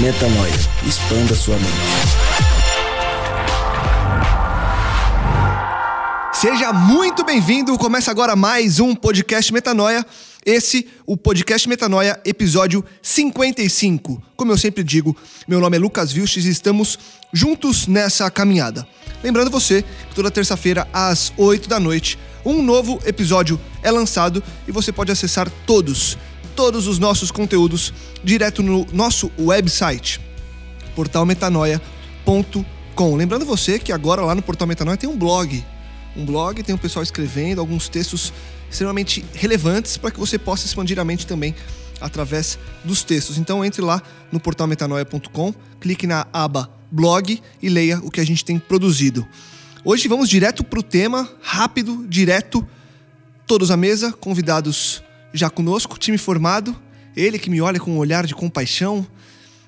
Metanoia. Expanda sua mente. Seja muito bem-vindo. Começa agora mais um podcast Metanoia. Esse, o podcast Metanoia, episódio 55. Como eu sempre digo, meu nome é Lucas Vilches e estamos juntos nessa caminhada. Lembrando você que toda terça-feira, às 8 da noite, um novo episódio é lançado e você pode acessar todos, todos os nossos conteúdos direto no nosso website, portalmetanoia.com. Lembrando você que agora lá no Portal Metanoia tem um blog. Um blog, tem um pessoal escrevendo alguns textos extremamente relevantes para que você possa expandir a mente também através dos textos. Então entre lá no portalmetanoia.com, clique na aba blog e leia o que a gente tem produzido. Hoje vamos direto para o tema, rápido, direto, todos à mesa, convidados já conosco, time formado, ele que me olha com um olhar de compaixão,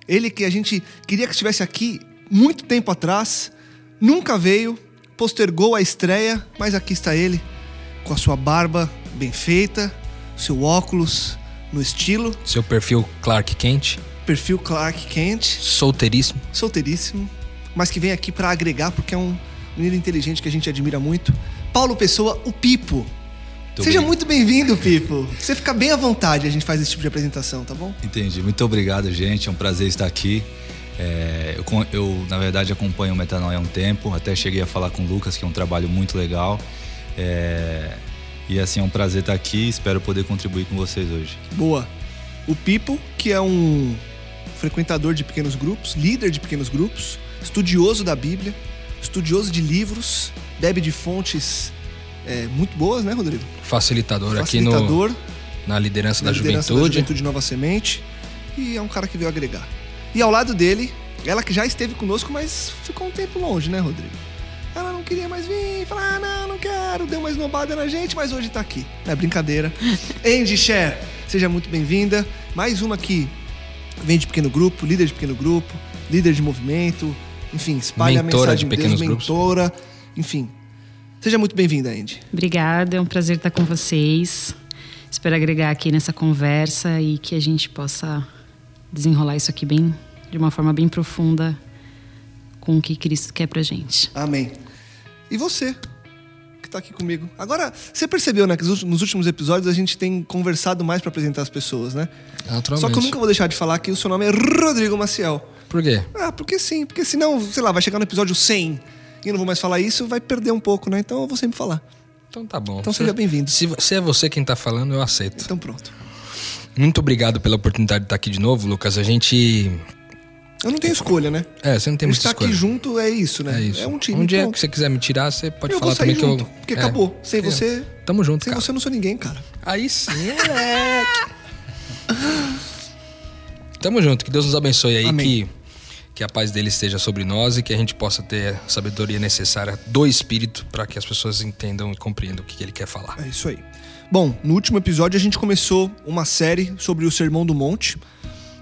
ele que a gente queria que estivesse aqui muito tempo atrás, nunca veio, postergou a estreia, mas aqui está ele, com a sua barba bem feita, seu óculos no estilo, Seu perfil Clark Kent, perfil Clark Kent, solteiríssimo. solteiríssimo, mas que vem aqui para agregar porque é um menino inteligente que a gente admira muito. Paulo Pessoa, o Pipo. Seja bem. muito bem-vindo, Pipo. Você fica bem à vontade, a gente faz esse tipo de apresentação, tá bom? Entendi. Muito obrigado, gente. É um prazer estar aqui. É, eu, eu, na verdade, acompanho o Metanoia há um tempo. Até cheguei a falar com o Lucas, que é um trabalho muito legal. É, e assim, é um prazer estar aqui. Espero poder contribuir com vocês hoje. Boa. O Pipo, que é um frequentador de pequenos grupos, líder de pequenos grupos, estudioso da Bíblia, estudioso de livros, bebe de fontes é, muito boas, né, Rodrigo? Facilitador, Facilitador aqui no, na liderança, na da, liderança da juventude. Juventude Nova Semente. E é um cara que veio agregar. E ao lado dele, ela que já esteve conosco, mas ficou um tempo longe, né, Rodrigo? Ela não queria mais vir, falou, ah, não, não quero, deu uma esnobada na gente, mas hoje tá aqui. É brincadeira. Andy Cher, seja muito bem-vinda. Mais uma que vem de pequeno grupo, líder de pequeno grupo, líder de movimento, enfim, espalha Mentora a de mensagem de Deus, pequenos grupos. mentora, enfim. Seja muito bem-vinda, Andy. Obrigada, é um prazer estar com vocês. Espero agregar aqui nessa conversa e que a gente possa desenrolar isso aqui bem, de uma forma bem profunda, com o que Cristo quer pra gente. Amém. E você, que tá aqui comigo. Agora, você percebeu, né, que nos nos últimos episódios a gente tem conversado mais para apresentar as pessoas, né? Naturalmente. Só que eu nunca vou deixar de falar que o seu nome é Rodrigo Maciel. Por quê? Ah, porque sim, porque senão, sei lá, vai chegar no episódio 100 e não vou mais falar isso, vai perder um pouco, né? Então eu vou sempre falar. Então tá bom. Então Se- seja bem-vindo. Se, se é você quem tá falando, eu aceito. Então pronto. Muito obrigado pela oportunidade de estar aqui de novo, Lucas. A gente. Eu não tenho escolha, né? É, você não tem muita tá escolha. aqui junto é isso, né? É isso. um time. Um dia pronto. que você quiser me tirar, você pode eu falar também junto, que eu. porque é. acabou. Sem É. você, Tamo junto, sem cara. você eu não sou ninguém, cara. Aí sim, moleque. Tamo junto, que Deus nos abençoe aí, Amém. que, que a paz dele esteja sobre nós e que a gente possa ter a sabedoria necessária do Espírito para que as pessoas entendam e compreendam o que ele quer falar. É isso aí. Bom, no último episódio a gente começou uma série sobre o Sermão do Monte,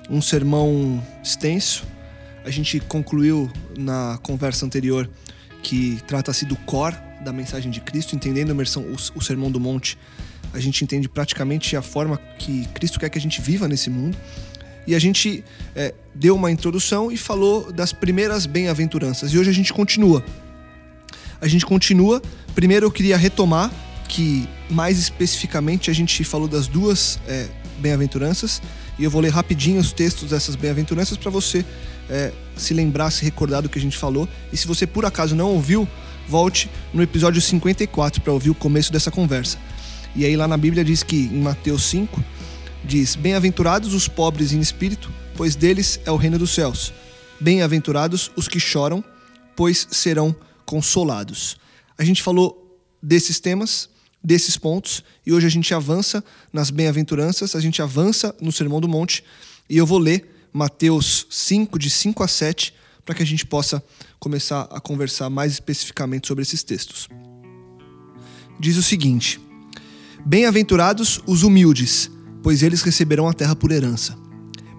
um sermão extenso. A gente concluiu na conversa anterior que trata-se do core da mensagem de Cristo, entendendo o, o Sermão do Monte. A gente entende praticamente a forma que Cristo quer que a gente viva nesse mundo. E a gente é, deu uma introdução e falou das primeiras bem-aventuranças. E hoje a gente continua. A gente continua. Primeiro eu queria retomar que, mais especificamente, a gente falou das duas é, bem-aventuranças. E eu vou ler rapidinho os textos dessas bem-aventuranças para você é, se lembrar, se recordar do que a gente falou. E se você por acaso não ouviu, volte no episódio 54 para ouvir o começo dessa conversa. E aí lá na Bíblia diz que em Mateus 5 diz: Bem-aventurados os pobres em espírito, pois deles é o reino dos céus. Bem-aventurados os que choram, pois serão consolados. A gente falou desses temas, desses pontos, e hoje a gente avança nas bem-aventuranças, a gente avança no Sermão do Monte, e eu vou ler Mateus 5, de 5 a 7, para que a gente possa começar a conversar mais especificamente sobre esses textos. Diz o seguinte: Bem-aventurados os humildes, pois eles receberão a terra por herança.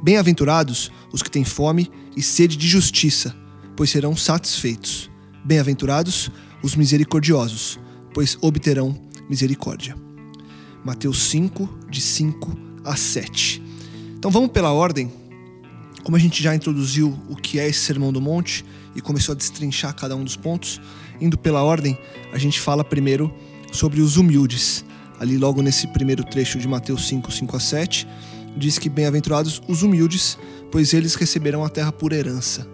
Bem-aventurados os que têm fome e sede de justiça, pois serão satisfeitos. Bem-aventurados os misericordiosos, pois obterão misericórdia. Mateus 5, de 5 a 7. Então vamos pela ordem. Como a gente já introduziu o que é esse Sermão do Monte e começou a destrinchar cada um dos pontos, indo pela ordem, a gente fala primeiro sobre os humildes. Ali, logo nesse primeiro trecho de Mateus 5, 5 a 7, diz que bem-aventurados os humildes, pois eles receberão a terra por herança.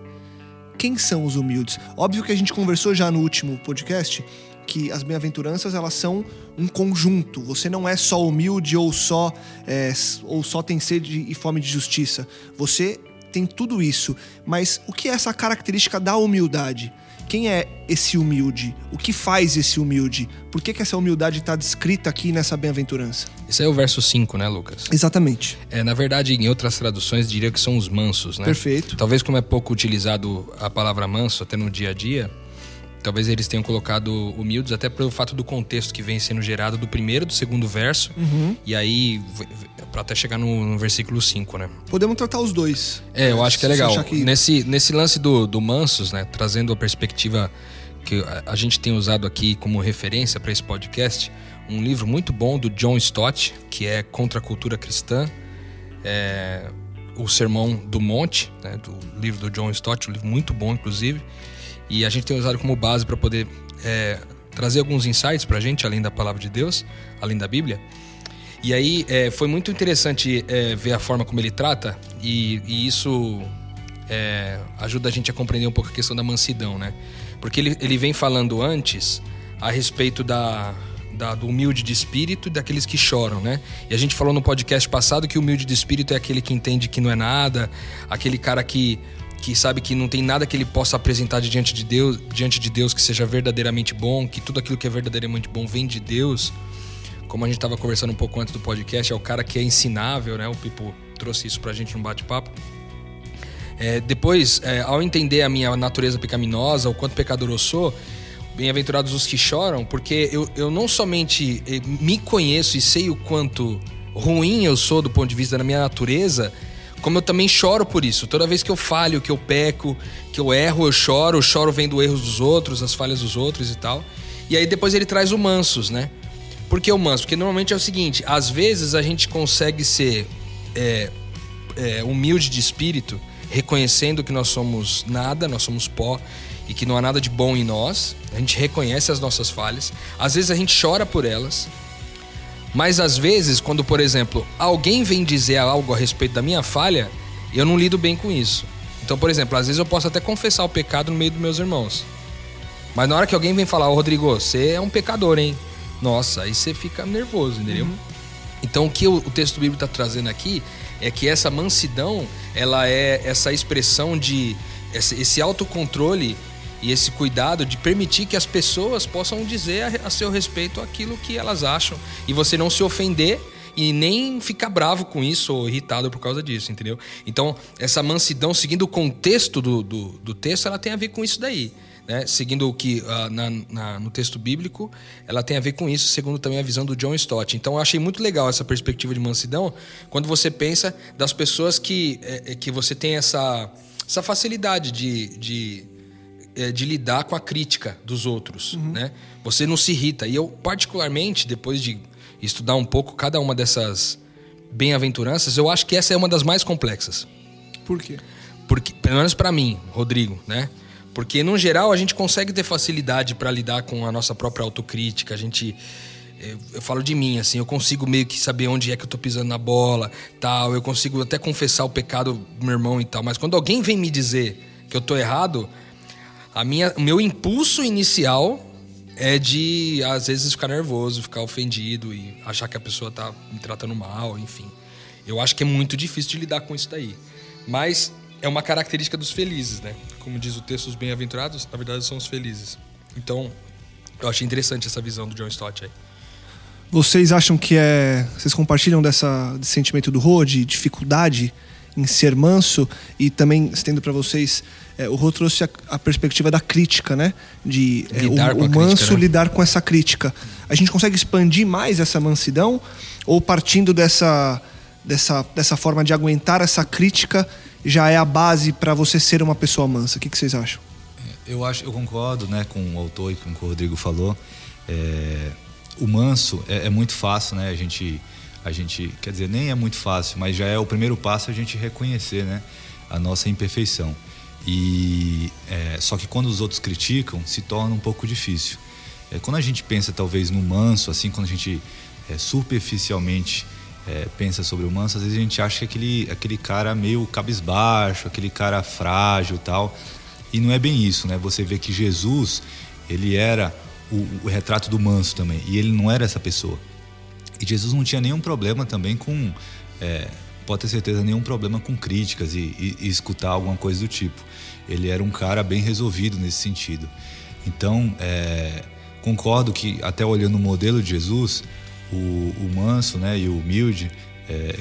Quem são os humildes? Óbvio que a gente conversou já no último podcast que as bem-aventuranças elas são um conjunto. Você não é só humilde ou só é, ou só tem sede e fome de justiça. Você tem tudo isso. Mas o que é essa característica da humildade? Quem é esse humilde? O que faz esse humilde? Por que, que essa humildade está descrita aqui nessa bem-aventurança? Esse é o verso 5, né, Lucas? Exatamente. É, na verdade, em outras traduções, diria que são os mansos, né? Perfeito. Talvez como é pouco utilizado a palavra manso até no dia a dia, talvez eles tenham colocado humildes até pelo fato do contexto que vem sendo gerado do primeiro do segundo verso Uhum. e aí para até chegar no, no versículo 5, né? Podemos tratar os dois. É, eu acho que é legal. que- Nesse, nesse lance do, do Mansos, né? Trazendo a perspectiva que a, a gente tem usado aqui como referência para esse podcast, um livro muito bom do John Stott, que é Contra a Cultura Cristã, é, o Sermão do Monte, né? do livro do John Stott, um livro muito bom, inclusive. E a gente tem usado como base para poder é, trazer alguns insights para a gente, além da palavra de Deus, além da Bíblia. E aí é, foi muito interessante é, ver a forma como ele trata, e, e isso é, ajuda a gente a compreender um pouco a questão da mansidão, né? Porque ele, ele vem falando antes a respeito da, da- do humilde de espírito e daqueles que choram, né? E a gente falou no podcast passado que o humilde de espírito é aquele que entende que não é nada, aquele cara que, que sabe que não tem nada que ele possa apresentar diante de Deus, diante de Deus que seja verdadeiramente bom, que tudo aquilo que é verdadeiramente bom vem de Deus como a gente estava conversando um pouco antes do podcast, é o cara que é ensinável, né? O Pipo trouxe isso pra gente no bate-papo. É, depois, é, ao entender a minha natureza pecaminosa, o quanto pecador eu sou, bem-aventurados os que choram, porque eu, eu não somente eh, me conheço e sei o quanto ruim eu sou do ponto de vista da minha natureza, como eu também choro por isso. Toda vez que eu falho, que eu peco, que eu erro, eu choro, eu choro vendo erros dos outros, as falhas dos outros e tal. E aí depois ele traz o mansos, né? Por que o manso? Porque normalmente é o seguinte: às vezes a gente consegue ser é, é, humilde de espírito, reconhecendo que nós somos nada, nós somos pó e que não há nada de bom em nós. A gente reconhece as nossas falhas. Às vezes a gente chora por elas. Mas às vezes, quando, por exemplo, alguém vem dizer algo a respeito da minha falha, eu não lido bem com isso. Então, por exemplo, às vezes eu posso até confessar o pecado no meio dos meus irmãos. Mas na hora que alguém vem falar, ô Rodrigo, você é um pecador, hein? Nossa, aí você fica nervoso, entendeu? Então o que o, texto bíblico está trazendo aqui é que essa mansidão, ela é essa expressão de esse autocontrole e esse cuidado de permitir que as pessoas possam dizer a, a seu respeito aquilo que elas acham e você não se ofender e nem ficar bravo com isso ou irritado por causa disso, entendeu? Então, essa mansidão, seguindo o contexto do, do, do texto, ela tem a ver com isso daí. Né? Seguindo o que ah, na- na- no texto bíblico, ela tem a ver com isso, segundo também a visão do John Stott. Então, eu achei muito legal essa perspectiva de mansidão quando você pensa das pessoas que, eh, eh, que você tem essa, essa facilidade de, de, eh, de lidar com a crítica dos outros. Né? Você não se irrita. E eu, particularmente, depois de estudar um pouco cada uma dessas bem-aventuranças, eu acho que essa é uma das mais complexas. Por quê? Porque, pelo menos pra mim, Rodrigo, né? Porque no geral a gente consegue ter facilidade pra lidar com a nossa própria autocrítica, a gente eu, eu, falo de mim, assim, eu consigo meio que saber onde é que eu tô pisando na bola, tal, eu consigo até confessar o pecado do meu irmão e tal, mas quando alguém vem me dizer que eu tô errado, a minha, o meu impulso inicial é de, às vezes, ficar nervoso, ficar ofendido e achar que a pessoa tá me tratando mal, enfim. Eu acho que é muito difícil de lidar com isso daí. Mas é uma característica dos felizes, né? Como diz o texto, os bem-aventurados, na verdade, são os felizes. Então, eu achei interessante essa visão do John Stott aí. Vocês acham que é. Vocês compartilham dessa, desse sentimento do Rô, de dificuldade em ser manso? E também, estendo para vocês, é, o Rô trouxe a, a, perspectiva da crítica, né? De é, o, o manso crítica, né? lidar com essa crítica. A gente consegue expandir mais essa mansidão? Ou partindo dessa, dessa, dessa forma de aguentar essa crítica já é a base para você ser uma pessoa mansa? O que, que vocês acham? Eu acho, eu concordo, né, com o autor e com o que o Rodrigo falou. É, o manso é, é, muito fácil, né? A gente, a gente, quer dizer, nem é muito fácil, mas já é o primeiro passo a gente reconhecer, né, a nossa imperfeição. E é, só que quando os outros criticam, se torna um pouco difícil. É, quando a gente pensa talvez no manso, assim, quando a gente é, superficialmente é, pensa sobre o manso, às vezes a gente acha que aquele, aquele cara meio cabisbaixo, aquele cara frágil, tal. E não é bem isso, né? Você vê que Jesus, ele era o, o, retrato do manso também, e ele não era essa pessoa. E Jesus não tinha nenhum problema também com, é, pode ter certeza, nenhum problema com críticas e, e, e, escutar alguma coisa do tipo. Ele era um cara bem resolvido nesse sentido. Então, é, concordo que, até olhando o modelo de Jesus, o, o manso né, e o humilde, é,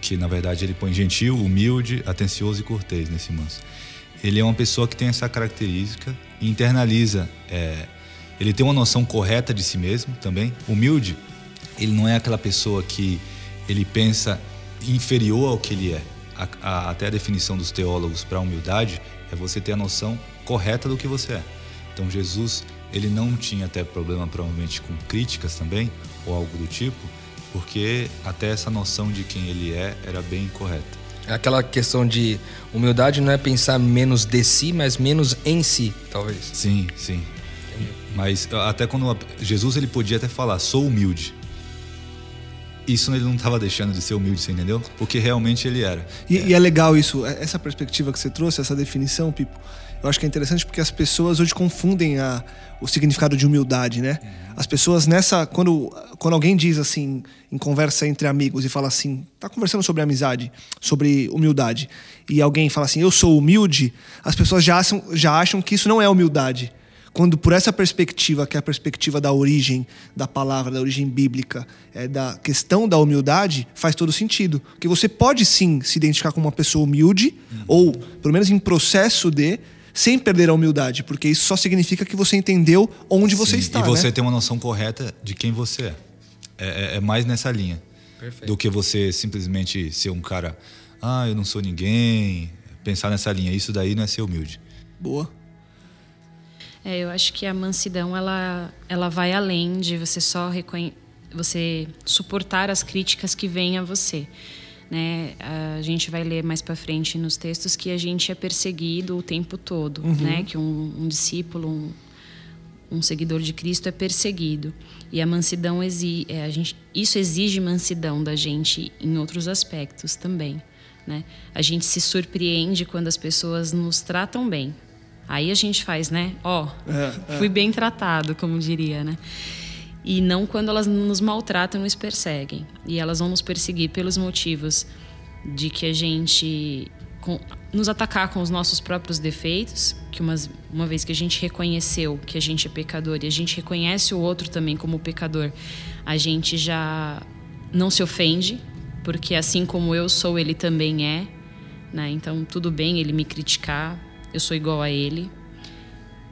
que na verdade ele põe gentil, humilde, atencioso e cortês nesse manso ele é uma pessoa que tem essa característica e internaliza. É, ele tem uma noção correta de si mesmo também. Humilde, ele não é aquela pessoa que ele pensa inferior ao que ele é. A, a, até a definição dos teólogos para a humildade é você ter a noção correta do que você é. Então Jesus, ele não tinha até problema provavelmente com críticas também ou algo do tipo, porque até essa noção de quem ele é era bem correta. Aquela questão de humildade não é pensar menos de si, mas menos em si, talvez. Sim, sim. Mas até quando Jesus ele podia até falar, sou humilde. Isso ele não estava deixando de ser humilde, você entendeu? Porque realmente ele era. E é. e é legal isso, é, essa perspectiva que você trouxe, essa definição, Pipo. Eu acho que é interessante porque as pessoas hoje confundem a, o significado de humildade, né? As pessoas nessa. Quando, quando alguém diz assim, em conversa entre amigos, e fala assim, tá conversando sobre amizade, sobre humildade, e alguém fala assim, eu sou humilde, as pessoas já acham, já acham que isso não é humildade. Quando por essa perspectiva, que é a perspectiva da origem da palavra, da origem bíblica, é, da questão da humildade, faz todo sentido. Porque você pode sim se identificar como uma pessoa humilde, uhum. ou pelo menos em processo de, sem perder a humildade, porque isso só significa que você entendeu onde você está. E você né? tem uma noção correta de quem você é. É, é, é mais nessa linha. Perfeito. Do que você simplesmente ser um cara, ah, eu não sou ninguém. Pensar nessa linha. Isso daí não é ser humilde. Boa. É, eu acho que a mansidão ela, ela vai além de você só você suportar as críticas que vêm a você. Né? A gente vai ler mais para frente nos textos que a gente é perseguido o tempo todo, uhum. né? Que um, um discípulo, um, um, seguidor de Cristo é perseguido e a mansidão exige, é, a gente, isso exige mansidão da gente em outros aspectos também, né? A gente se surpreende quando as pessoas nos tratam bem. Aí a gente faz, né? Ó, oh, é, é. fui bem tratado, como diria, né? e não quando elas nos maltratam e nos perseguem. E elas vão nos perseguir pelos motivos de que a gente com, nos atacar com os nossos próprios defeitos, que uma, uma vez que a gente reconheceu que a gente é pecador e a gente reconhece o outro também como pecador, a gente já não se ofende, porque assim como eu sou, ele também é. Né? Então, tudo bem ele me criticar, eu sou igual a ele.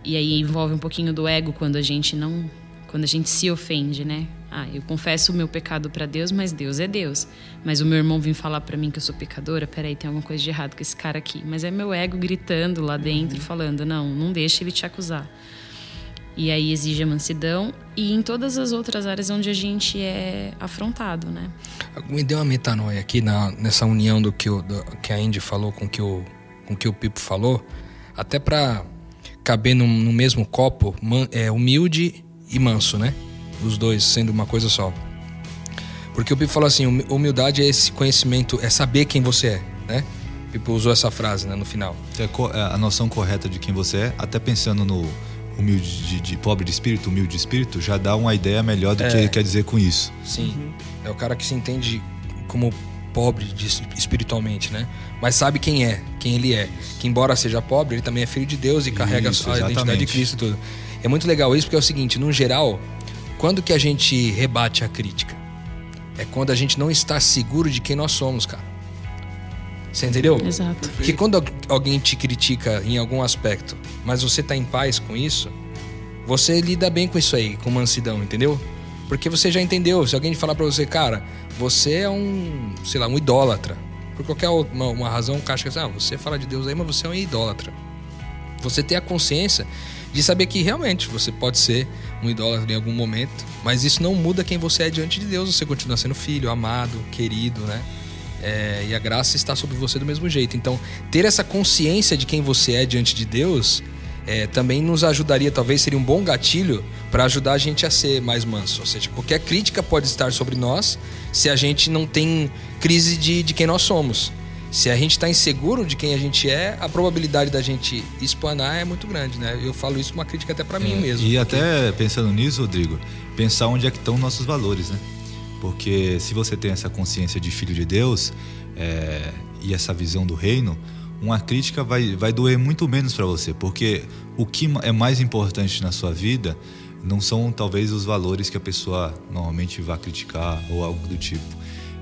E aí envolve um pouquinho do ego quando a gente não quando a gente se ofende, né? Ah, eu confesso o meu pecado para Deus, mas Deus é Deus. Mas o meu irmão vem falar para mim que eu sou pecadora, peraí, tem alguma coisa de errado com esse cara aqui. Mas é meu ego gritando lá dentro, uhum. falando: não, não deixe ele te acusar. E aí exige a mansidão e em todas as outras áreas onde a gente é afrontado, né? Me deu uma metanoia aqui na, nessa união do que, o, do, que a Indy falou com que o, com que o Pipo falou, até para caber no, no mesmo copo, man, é humilde e manso, né? os dois sendo uma coisa só. Porque o Pipo falou assim, humildade é esse conhecimento, é saber quem você é, né? O Pipo usou essa frase né, no final. É, é a noção correta de quem você é, até pensando no humilde de, de, pobre de espírito, humilde de espírito, já dá uma ideia melhor do é, que ele quer dizer com isso. Sim. Uhum. É o cara que se entende como pobre de, espiritualmente, né? Mas sabe quem é, quem ele é. Que embora seja pobre, ele também é filho de Deus e isso, carrega a exatamente. identidade de Cristo e tudo. É muito legal isso porque é o seguinte, no geral, quando que a gente rebate a crítica? É quando a gente não está seguro de quem nós somos, cara. Você entendeu? Exato. Porque quando alguém te critica em algum aspecto, mas você está em paz com isso, você lida bem com isso aí, com mansidão, entendeu? Porque você já entendeu. Se alguém falar para você, cara, você é um, sei lá, um idólatra. Por qualquer uma, uma razão, o cara que ah, você fala de Deus aí, mas você é um idólatra. Você ter a consciência de saber que realmente você pode ser um idólatra em algum momento, mas isso não muda quem você é diante de Deus. Você continua sendo filho, amado, querido, né? É, e a graça está sobre você do mesmo jeito. Então, ter essa consciência de quem você é diante de Deus é, também nos ajudaria, talvez seria um bom gatilho para ajudar a gente a ser mais manso. Ou seja, qualquer crítica pode estar sobre nós se a gente não tem crise de, de quem nós somos. Se a gente está inseguro de quem a gente é, a probabilidade da gente espanar é muito grande, né? Eu falo isso uma crítica até para é, mim mesmo. E porque... até pensando nisso, Rodrigo, pensar onde é que estão nossos valores, né? Porque se você tem essa consciência de filho de Deus é, e essa visão do reino, uma crítica vai, vai doer muito menos para você, porque o que é mais importante na sua vida não são talvez os valores que a pessoa normalmente vai criticar ou algo do tipo.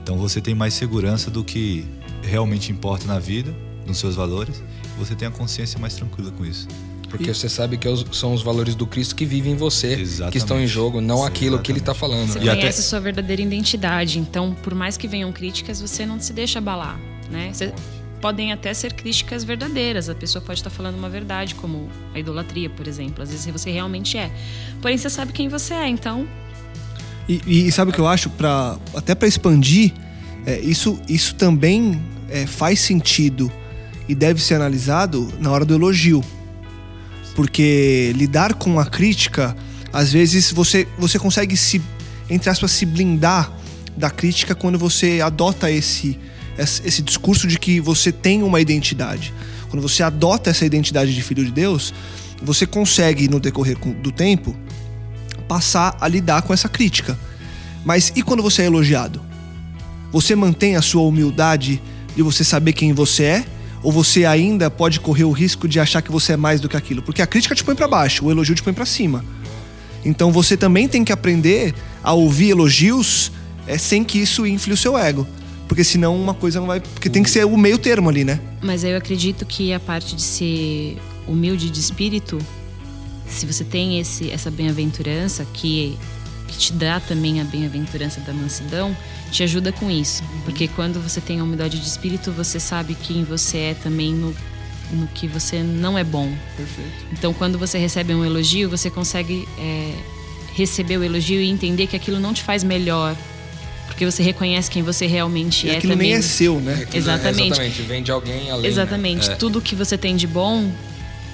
Então você tem mais segurança do que realmente importa na vida, nos seus valores, você tem a consciência mais tranquila com isso. Porque e... você sabe que é são os valores do Cristo que vivem em você, Exatamente. que estão em jogo, não Sim, aquilo exatamente. que ele está falando. Você né? conhece até... sua verdadeira identidade, então por mais que venham críticas, você não se deixa abalar, né? Você podem até ser críticas verdadeiras. A pessoa pode estar falando uma verdade, como a idolatria, por exemplo. Às vezes você realmente é. Porém, você sabe quem você é, então. E, e sabe o que eu acho? Pra, até para expandir, é, isso, isso também é, faz sentido e deve ser analisado na hora do elogio. Porque lidar com a crítica, às vezes você, você consegue se, entre aspas, se blindar da crítica quando você adota esse esse discurso de que você tem uma identidade. Quando você adota essa identidade de filho de Deus, você consegue, no decorrer do tempo, passar a lidar com essa crítica. Mas e quando você é elogiado? Você mantém a sua humildade de você saber quem você é? Ou você ainda pode correr o risco de achar que você é mais do que aquilo? Porque a crítica te põe para baixo, o elogio te põe para cima. Então você também tem que aprender a ouvir elogios é, sem que isso influe o seu ego. Porque senão uma coisa não vai. Porque tem que ser o meio termo ali, né? Mas eu acredito que a parte de ser humilde de espírito, se você tem esse, essa bem-aventurança, que, que te dá também a bem-aventurança da mansidão, te ajuda com isso. Porque quando você tem a humildade de espírito, você sabe quem você é também no, no que você não é bom. Perfeito. Então, quando você recebe um elogio, você consegue é, receber o elogio e entender que aquilo não te faz melhor porque você reconhece quem você realmente e é aquilo também. nem é seu, né? Aquilo exatamente. É, exatamente, vem de alguém além. Né? Exatamente. Né? É. Tudo que você tem de bom,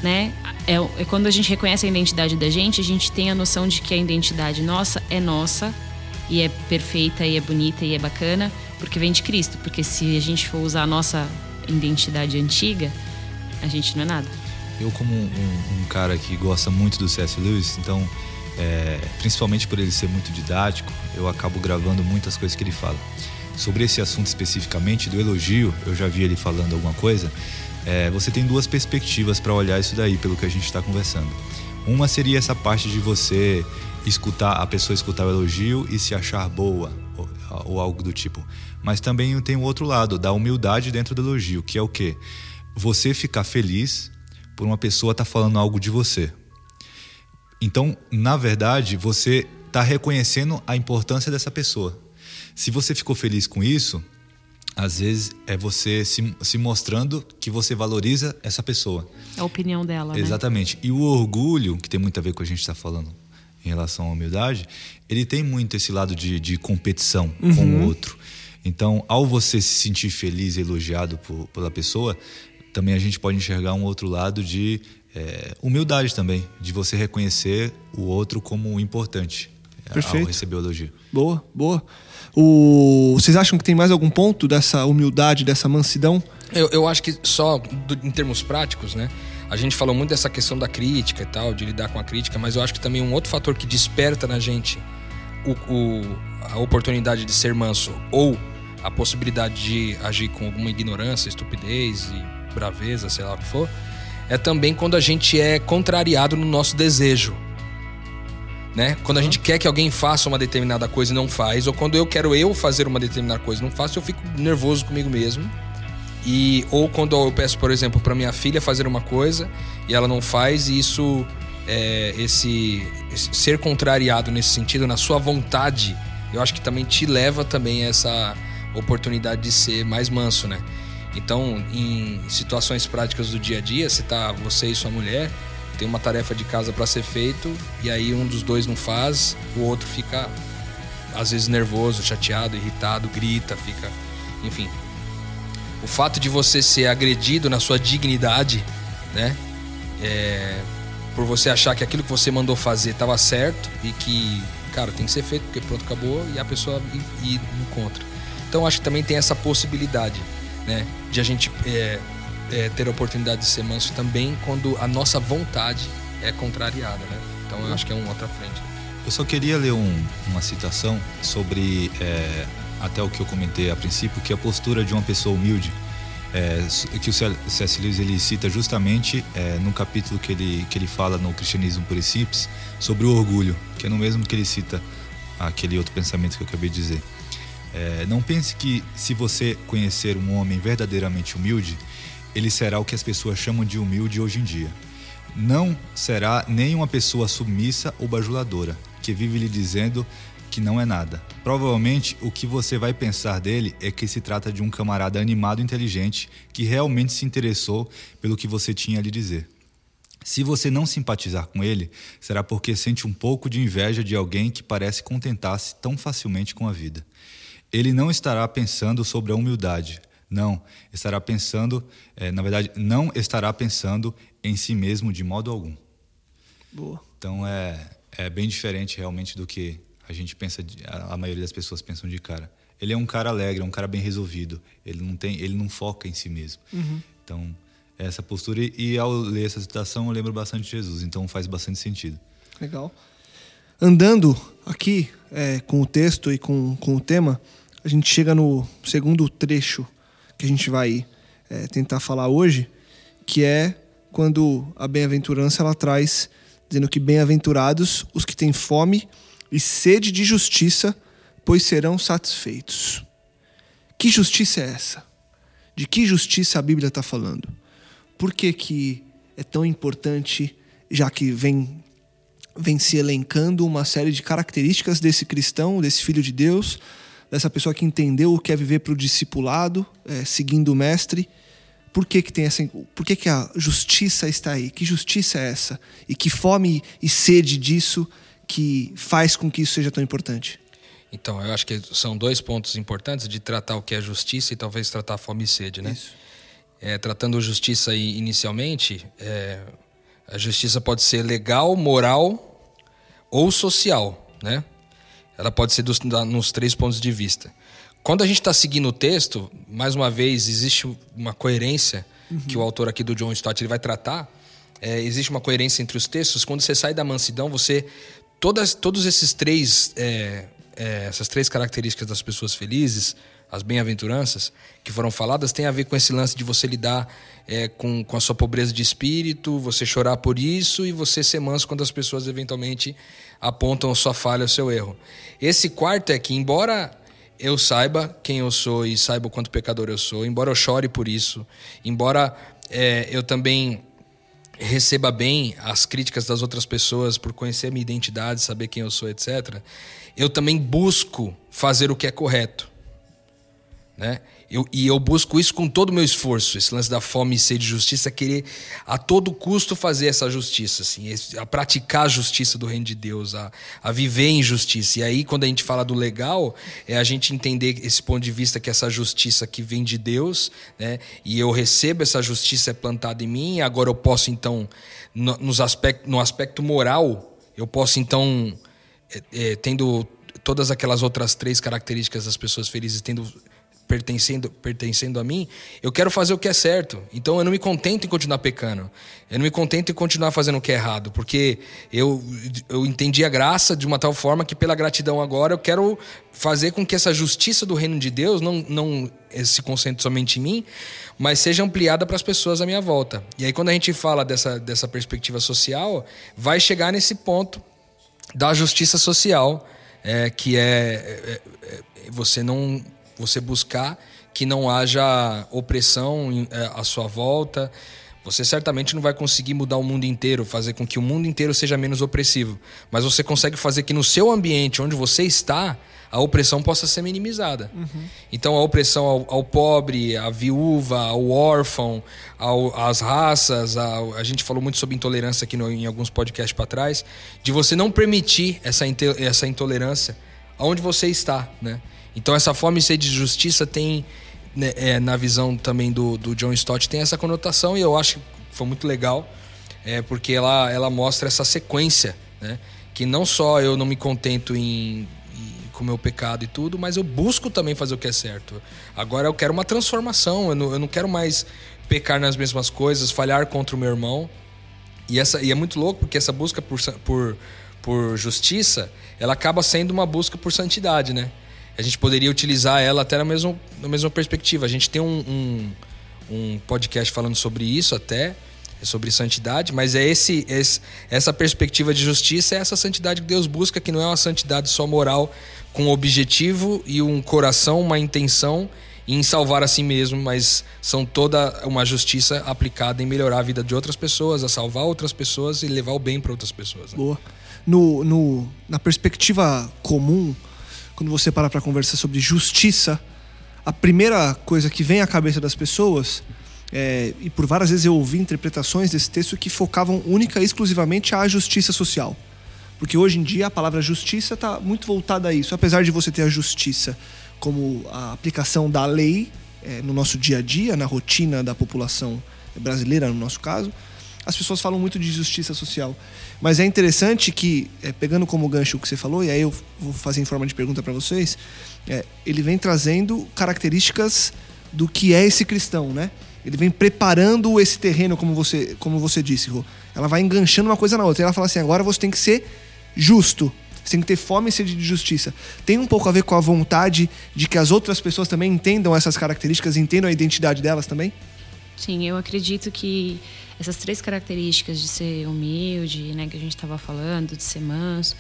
né? É, é, quando a gente reconhece a identidade da gente, a gente tem a noção de que a identidade nossa é nossa e é perfeita e é bonita e é bacana, porque vem de Cristo. Porque se a gente for usar a nossa identidade antiga, a gente não é nada. Eu, como um, um cara que gosta muito do C.S. Lewis, então é, principalmente por ele ser muito didático, eu acabo gravando muitas coisas que ele fala. Sobre esse assunto especificamente do elogio, eu já vi ele falando alguma coisa. É, você tem duas perspectivas para olhar isso daí, pelo que a gente está conversando. Uma seria essa parte de você escutar a pessoa escutar o elogio e se achar boa ou, ou algo do tipo. Mas também tem o outro lado da humildade dentro do elogio, que é o quê? Você ficar feliz por uma pessoa estar tá falando algo de você. Então, na verdade, você está reconhecendo a importância dessa pessoa. Se você ficou feliz com isso, às vezes é você se, se mostrando que você valoriza essa pessoa. A opinião dela. Né? Exatamente. Né? E o orgulho, que tem muito a ver com o que a gente está falando em relação à humildade, ele tem muito esse lado de, de competição uhum. com o uhum. outro. Então, ao você se sentir feliz e elogiado por, pela pessoa, também a gente pode enxergar um outro lado de é, humildade também, de você reconhecer o outro como importante. Perfeito. ao receber o elogio. Boa, boa. O... Vocês acham que tem mais algum ponto dessa humildade, dessa mansidão? Eu, eu acho que só do- em termos práticos, né? A gente falou muito dessa questão da crítica e tal, de lidar com a crítica, mas eu acho que também um outro fator que desperta na gente o, o- a oportunidade de ser manso ou a possibilidade de agir com alguma ignorância, estupidez e braveza, sei lá o que for, é também quando a gente é contrariado no nosso desejo. Né? Quando a gente quer que alguém faça uma determinada coisa e não faz, ou quando eu quero eu fazer uma determinada coisa e não faço, eu fico nervoso comigo mesmo. E ou quando eu peço, por exemplo, para minha filha fazer uma coisa e ela não faz, e isso é, esse, esse ser contrariado nesse sentido, na sua vontade, eu acho que também te leva também a essa oportunidade de ser mais manso, né? Então, em situações práticas do dia a dia, se tá você e sua mulher, tem uma tarefa de casa para ser feito e aí um dos dois não faz, o outro fica às vezes nervoso, chateado, irritado, grita, fica, enfim, o fato de você ser agredido na sua dignidade, né? É, por você achar que aquilo que você mandou fazer estava certo e que, cara, tem que ser feito porque pronto, acabou e a pessoa ir, no contra. Então acho que também tem essa possibilidade, né? De a gente é, é, ter a oportunidade de ser manso também quando a nossa vontade é contrariada, né? Então eu acho que é uma outra frente. Eu só queria ler um- uma citação sobre é, até o que eu comentei a princípio, que é a postura de uma pessoa humilde, é, que o C.S. Lewis ele cita justamente é, no capítulo que ele, que ele fala no Cristianismo por Simples sobre o orgulho, que é no mesmo que ele cita aquele outro pensamento que eu acabei de dizer. É, não pense que se você conhecer um homem verdadeiramente humilde, ele será o que as pessoas chamam de humilde hoje em dia. Não será nem uma pessoa submissa ou bajuladora, que vive lhe dizendo que não é nada. Provavelmente o que você vai pensar dele é que se trata de um camarada animado e inteligente que realmente se interessou pelo que você tinha a lhe dizer. Se você não simpatizar com ele, será porque sente um pouco de inveja de alguém que parece contentar-se tão facilmente com a vida. Ele não estará pensando sobre a humildade. Não, estará pensando, eh, na verdade, não estará pensando em si mesmo de modo algum. Boa. Então é, é bem diferente realmente do que a gente pensa, a, maioria das pessoas pensam de cara. Ele é um cara alegre, é um cara bem resolvido. Ele não tem, ele não foca em si mesmo. Então é essa postura e, e ao ler essa citação eu lembro bastante de Jesus. Então faz bastante sentido. Legal. Andando aqui é, com o texto e com, com o tema, a gente chega no segundo trecho que a gente vai é, tentar falar hoje, que é quando a bem-aventurança ela traz dizendo que bem-aventurados os que têm fome e sede de justiça, pois serão satisfeitos. Que justiça é essa? De que justiça a Bíblia está falando? Por que, que é tão importante, já que vem vem se elencando uma série de características desse cristão, desse filho de Deus, dessa pessoa que entendeu o que é viver para o discipulado, é, seguindo o mestre. Por que, que tem essa. Por que, que a justiça está aí? Que justiça é essa? E que fome e sede disso que faz com que isso seja tão importante? Então, eu acho que são dois pontos importantes de tratar o que é justiça e talvez tratar a fome e sede, né? Isso. É, tratando justiça inicialmente, é, a justiça pode ser legal, moral ou social, né? Ela pode ser dos, nos três pontos de vista. Quando a gente está seguindo o texto, mais uma vez, existe uma coerência que o autor aqui do John Stott ele vai tratar. É, existe uma coerência entre os textos. Quando você sai da mansidão, você todas, todos esses três, é, é, essas três características das pessoas felizes, as bem-aventuranças que foram faladas, tem a ver com esse lance de você lidar é, com, com a sua pobreza de espírito, você chorar por isso e você ser manso quando as pessoas eventualmente apontam sua falha, seu erro. Esse quarto é que, embora eu saiba quem eu sou e saiba o quanto pecador eu sou, embora eu chore por isso, embora é, eu também receba bem as críticas das outras pessoas por conhecer a minha identidade, saber quem eu sou, etc., eu também busco fazer o que é correto. Né? Eu, e eu busco isso com todo o meu esforço, esse lance da fome e sede de justiça, querer a todo custo fazer essa justiça, assim, a praticar a justiça do reino de Deus, a, a viver em justiça. E aí, quando a gente fala do legal, é a gente entender esse ponto de vista que essa justiça que vem de Deus, né, e eu recebo essa justiça é plantada em mim, e agora eu posso, então, no, nos aspecto, no aspecto moral, eu posso, então, é, é, tendo todas aquelas outras três características das pessoas felizes, tendo pertencendo, pertencendo a mim, eu quero fazer o que é certo. Então eu não me contento em continuar pecando. Eu não me contento em continuar fazendo o que é errado, porque eu, eu entendi a graça de uma tal forma que, pela gratidão agora, eu quero fazer com que essa justiça do reino de Deus não, não se concentre somente em mim, mas seja ampliada para as pessoas à minha volta. E aí, quando a gente fala dessa, dessa perspectiva social, vai chegar nesse ponto da justiça social, é, que é, é, é você não você buscar que não haja opressão é, à sua volta. Você certamente não vai conseguir mudar o mundo inteiro, fazer com que o mundo inteiro seja menos opressivo. Mas você consegue fazer que no seu ambiente, onde você está, a opressão possa ser minimizada. Uhum. Então, a opressão ao, ao, pobre, à viúva, ao órfão, ao, às raças, ao, a gente falou muito sobre intolerância aqui no, em alguns podcasts para trás, de você não permitir essa, essa intolerância aonde você está, né? Então essa fome e sede de justiça tem, né, é, na visão também do, do John Stott, tem essa conotação e eu acho que foi muito legal, é, porque ela, ela mostra essa sequência, né? Que não só eu não me contento em, em com o meu pecado e tudo, mas eu busco também fazer o que é certo. Agora eu quero uma transformação, eu não, eu não quero mais pecar nas mesmas coisas, falhar contra o meu irmão. E, essa, e é muito louco porque essa busca por, por, por justiça, ela acaba sendo uma busca por santidade, né? A gente poderia utilizar ela até na mesma, na mesma perspectiva. A gente tem um, um, um podcast falando sobre isso até, sobre santidade, mas é esse, esse, essa perspectiva de justiça, é essa santidade que Deus busca, que não é uma santidade só moral, com objetivo e um coração, uma intenção em salvar a si mesmo, mas são toda uma justiça aplicada em melhorar a vida de outras pessoas, a salvar outras pessoas e levar o bem para outras pessoas. Né? Boa. No, no, na perspectiva comum, quando você para para conversar sobre justiça, a primeira coisa que vem à cabeça das pessoas, é, e por várias vezes eu ouvi interpretações desse texto que focavam única e exclusivamente à justiça social. Porque hoje em dia a palavra justiça está muito voltada a isso. Apesar de você ter a justiça como a aplicação da lei é, no nosso dia a dia, na rotina da população brasileira, no nosso caso, as pessoas falam muito de justiça social. Mas é interessante que, é, pegando como gancho o que você falou, e aí eu vou fazer em forma de pergunta para vocês, é, ele vem trazendo características do que é esse cristão, né? Ele vem preparando esse terreno, como você, como você disse, Rô. Ela vai enganchando uma coisa na outra. E ela fala assim: agora você tem que ser justo. Você tem que ter fome e sede de justiça. Tem um pouco a ver com a vontade de que as outras pessoas também entendam essas características, entendam a identidade delas também? Sim, eu acredito que essas três características de ser humilde, né, que a gente estava falando, de ser manso,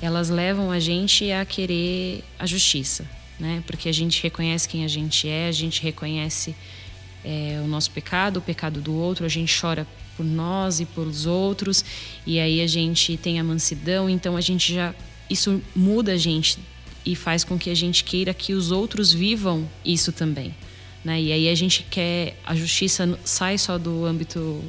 elas levam a gente a querer a justiça, né? Porque a gente reconhece quem a gente é, a gente reconhece é, o nosso pecado, o pecado do outro, a gente chora por nós e pelos outros, e aí a gente tem a mansidão, então a gente já isso muda a gente e faz com que a gente queira que os outros vivam isso também. Né? E aí a gente quer a justiça sai só do âmbito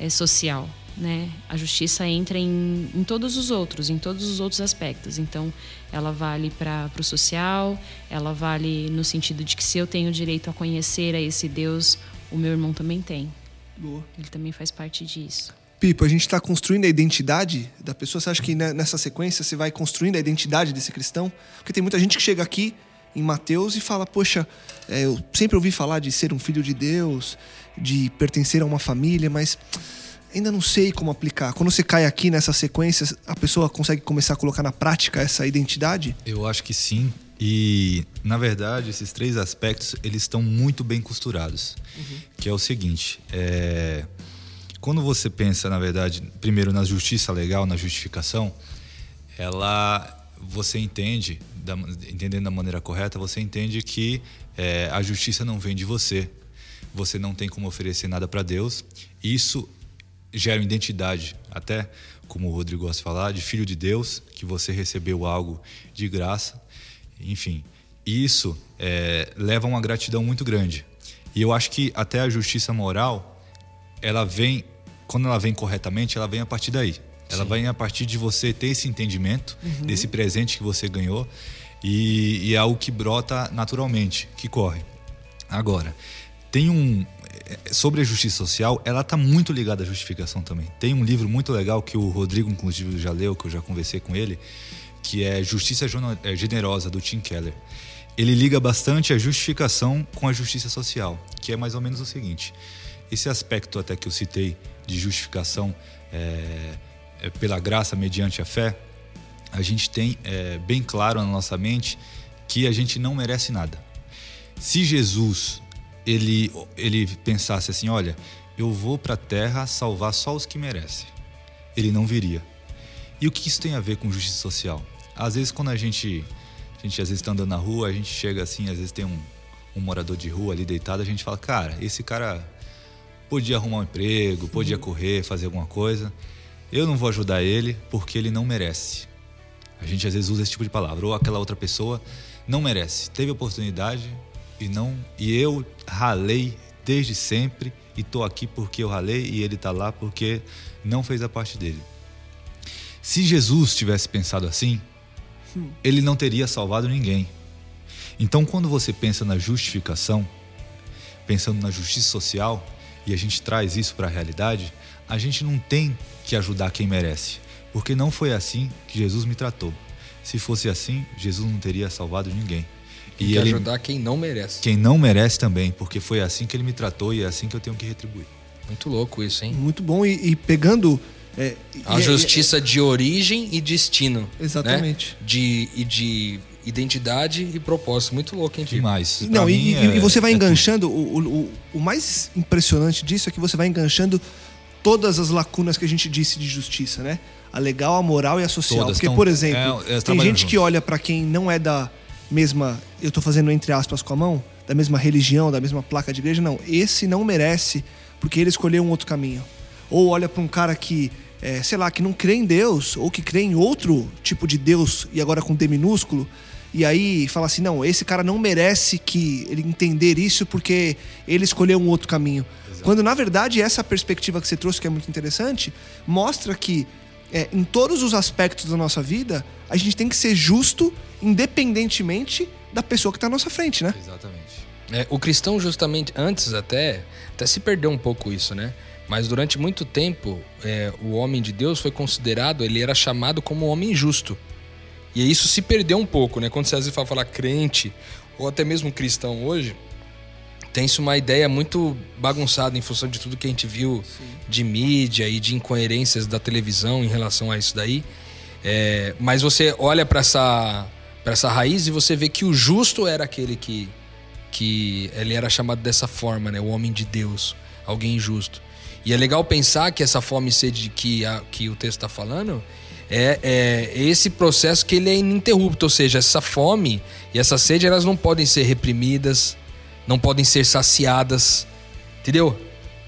é, social, né? A justiça entra em, em todos os outros, em todos os outros aspectos. Então, ela vale para o social, ela vale no sentido de que se eu tenho direito a conhecer a esse Deus, o meu irmão também tem. Boa. Ele também faz parte disso. Pipo, a gente está construindo a identidade da pessoa. Você acha que nessa sequência você vai construindo a identidade desse cristão? Porque tem muita gente que chega aqui em Mateus e fala: Poxa, é, eu sempre ouvi falar de ser um filho de Deus, de pertencer a uma família, mas ainda não sei como aplicar. Quando você cai aqui nessa sequência, a pessoa consegue começar a colocar na prática essa identidade? Eu acho que sim. E, na verdade, esses três aspectos, eles estão muito bem costurados. Uhum. Que é o seguinte, é... quando você pensa, na verdade, primeiro na justiça legal, na justificação, ela você entende, da, entendendo da maneira correta, você entende que é, a justiça não vem de você. Você não tem como oferecer nada para Deus. Isso gera uma identidade, até como o Rodrigo gosta de falar, de filho de Deus, que você recebeu algo de graça. Enfim, isso é, leva a uma gratidão muito grande. E eu acho que até a justiça moral, ela vem, quando ela vem corretamente, ela vem a partir daí. Ela Sim. vem a partir de você ter esse entendimento, uhum. desse presente que você ganhou, e, e é algo que brota naturalmente, que corre. Agora, tem um. É, sobre a justiça social, ela está muito ligada à justificação também. Tem um livro muito legal que o Rodrigo, inclusive, já leu, que eu já conversei com ele, que é Justiça é, Generosa, do Tim Keller. Ele liga bastante a justificação com a justiça social, que é mais ou menos o seguinte: esse aspecto até que eu citei de justificação é, é pela graça mediante a fé, a gente tem é, bem claro na nossa mente que a gente não merece nada. Se Jesus ele, ele pensasse assim, olha, eu vou para a terra salvar só os que merecem, ele não viria. E o que isso tem a ver com justiça social? Às vezes quando a gente, a gente às vezes está andando na rua, a gente chega assim, às vezes tem um, um morador de rua ali deitado, a gente fala, cara, esse cara podia arrumar um emprego, podia uhum. correr, fazer alguma coisa. Eu não vou ajudar ele porque ele não merece. A gente às vezes usa esse tipo de palavra. Ou aquela outra pessoa não merece. Teve oportunidade e não. E eu ralei desde sempre e tô aqui porque eu ralei e ele tá lá porque não fez a parte dele. Se Jesus tivesse pensado assim, ele não teria salvado ninguém. Então, quando você pensa na justificação, pensando na justiça social, e a gente traz isso para a realidade, a gente não tem que ajudar quem merece, porque não foi assim que Jesus me tratou. Se fosse assim, Jesus não teria salvado ninguém. E ele, ajudar quem não merece. Quem não merece também, porque foi assim que ele me tratou e é assim que eu tenho que retribuir. Muito louco isso, hein? Muito bom. E, e pegando. É, a e, justiça de origem e destino. Né? Exatamente. Né? De, e de identidade e propósito. Muito louco, hein, Tio? Demais. Não, e, é, e, você vai é enganchando. O, o, o mais impressionante disso é que você vai enganchando todas as lacunas que a gente disse de justiça, né? A legal, a moral e a social. Todas Porque, por exemplo, é, tem gente juntos. que olha para quem não é da mesma, eu tô fazendo entre aspas com a mão, da mesma religião, da mesma placa de igreja, não. Esse não merece porque ele escolheu um outro caminho. Ou olha para um cara que, é, sei lá, que não crê em Deus ou que crê em outro tipo de Deus e agora com D minúsculo, e aí fala assim: não, esse cara não merece que ele entender isso porque ele escolheu um outro caminho. Exato. Quando na verdade essa perspectiva que você trouxe, que é muito interessante, mostra que é, em todos os aspectos da nossa vida, a gente tem que ser justo, independentemente da pessoa que está à nossa frente, né? Exatamente. É, o cristão, justamente, antes até, até se perdeu um pouco isso, né? Mas durante muito tempo, é, o homem de Deus foi considerado, ele era chamado como homem justo. E isso se perdeu um pouco, né? Quando você às vezes fala, falar crente, ou até mesmo cristão hoje, tem-se uma ideia muito bagunçada em função de tudo que a gente viu Sim. de mídia e de incoerências da televisão em relação a isso daí. É, mas você olha para essa, essa raiz e você vê que o justo era aquele que, que ele era chamado dessa forma, né? O homem de Deus, alguém justo. E é legal pensar que essa fome e sede que, a, que o texto está falando é, é, esse processo que ele é ininterrupto, ou seja, essa fome e essa sede elas não podem ser reprimidas, não podem ser saciadas, entendeu?